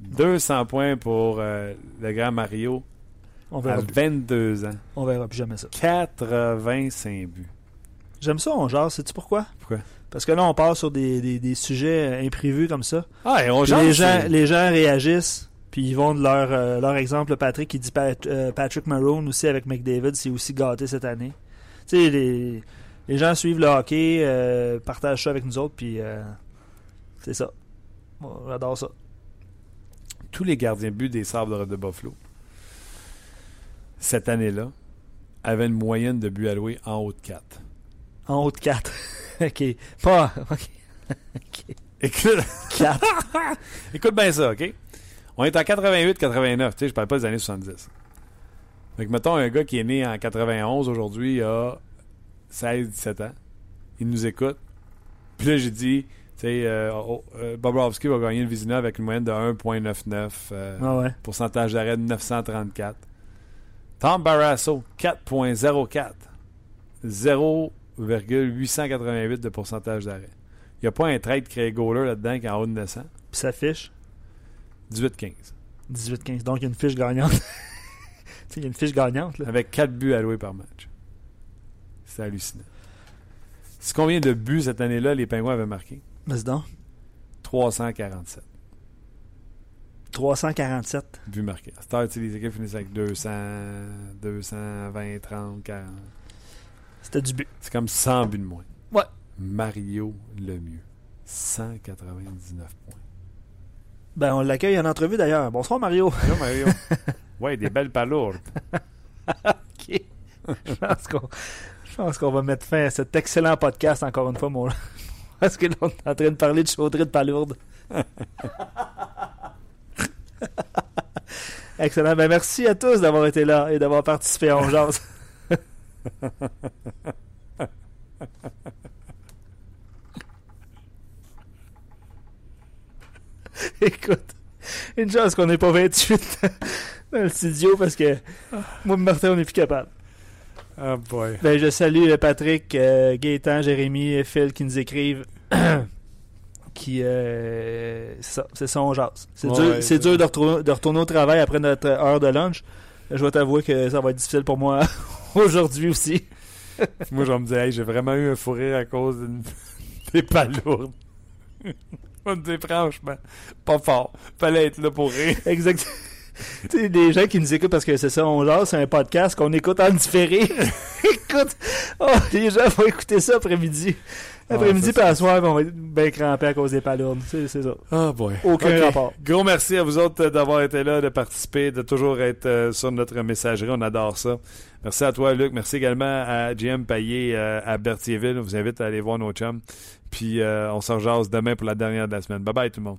200 points pour euh, le grand Mario On à verra, plus, 22 ans. on verra plus jamais ça. 85 buts. J'aime ça, on jase. Sais-tu pourquoi? Pourquoi? Parce que là, on part sur des, des, des sujets imprévus comme ça. Ah, et on jase, les, gens, c'est- les gens réagissent, puis ils vont de leur, euh, leur exemple. Patrick, qui dit Pat- euh, Patrick Maroon aussi avec McDavid, c'est aussi gâté cette année. Tu sais, les, les gens suivent le hockey, euh, partagent ça avec nous autres, puis euh, c'est ça. Moi, J'adore ça. tous les gardiens de but des Sabres de Buffalo, cette année-là, avaient une moyenne de buts alloués en haut de 4. En haut de 4. OK. Pas. OK. OK. Écoute, 4. écoute bien ça, OK? On est en 88-89, tu sais, je parle pas des années 70. Fait que, mettons, un gars qui est né en 91, aujourd'hui, il a 16-17 ans. Il nous écoute. Puis là, j'ai dit, tu sais, euh, oh, euh, Bobrovski va gagner le Vizina avec une moyenne de 1,99. euh, Ah ouais. Pourcentage d'arrêt de 934. Tom Barrasso, 4.04. 0,888 de pourcentage d'arrêt. Il n'y a pas un trade créé goaler là-dedans qui est en haut de 900. Puis ça fiche? 18-15. 18-15. Donc, il y a une fiche gagnante. il y a une fiche gagnante, là. Avec 4 buts alloués par match. C'est hallucinant. C'est combien de buts cette année-là les Pingouins avaient marqué? Mais c'est donc. 347 347. buts marqués. À cette heure, les équipes finissent avec 200, 220, 30, 40. C'était du but. C'est comme 100 buts de moins. Ouais. Mario Lemieux. 199 points. Ben, on l'accueille en entrevue d'ailleurs. Bonsoir, Mario. Allô, Mario. ouais, des belles palourdes. OK. Je pense qu'on je pense qu'on va mettre fin à cet excellent podcast encore une fois, mon. Parce que là, on est en train de parler de chaudrée de palourde. Excellent. Ben, merci à tous d'avoir été là et d'avoir participé à On Jase. Écoute, Une chance qu'on n'est pas 28 dans le studio parce que moi et Martin, on n'est plus capable. Oh boy. Ben, je salue Patrick, euh, Gaétan, Jérémy et Phil qui nous écrivent. qui euh, c'est ça, on jase. C'est Ouais, dur, ouais, c'est dur de retourner, de retourner au travail après notre heure de lunch. Je dois t'avouer que ça va être difficile pour moi aujourd'hui aussi. Moi, je vais me dire, hey, j'ai vraiment eu un fou rire à cause d'une- des palourdes. On me dit, franchement, pas fort. Fallait être là pour rire. Exact. Sais, les gens qui nous écoutent parce que c'est ça, on jase, c'est un podcast qu'on écoute en différé. Écoute, oh, les gens vont écouter ça après-midi. Après-midi, puis à soir, on va être bien crampé à cause des palourdes. C'est ça. Oh boy. Aucun rapport. Gros merci à vous autres d'avoir été là, de participer, de toujours être euh, sur notre messagerie. On adore ça. Merci à toi, Luc. Merci également à GM Payet euh, à Berthierville. On vous invite à aller voir nos chums. Puis euh, on s'en jase demain pour la dernière de la semaine. Bye bye tout le monde.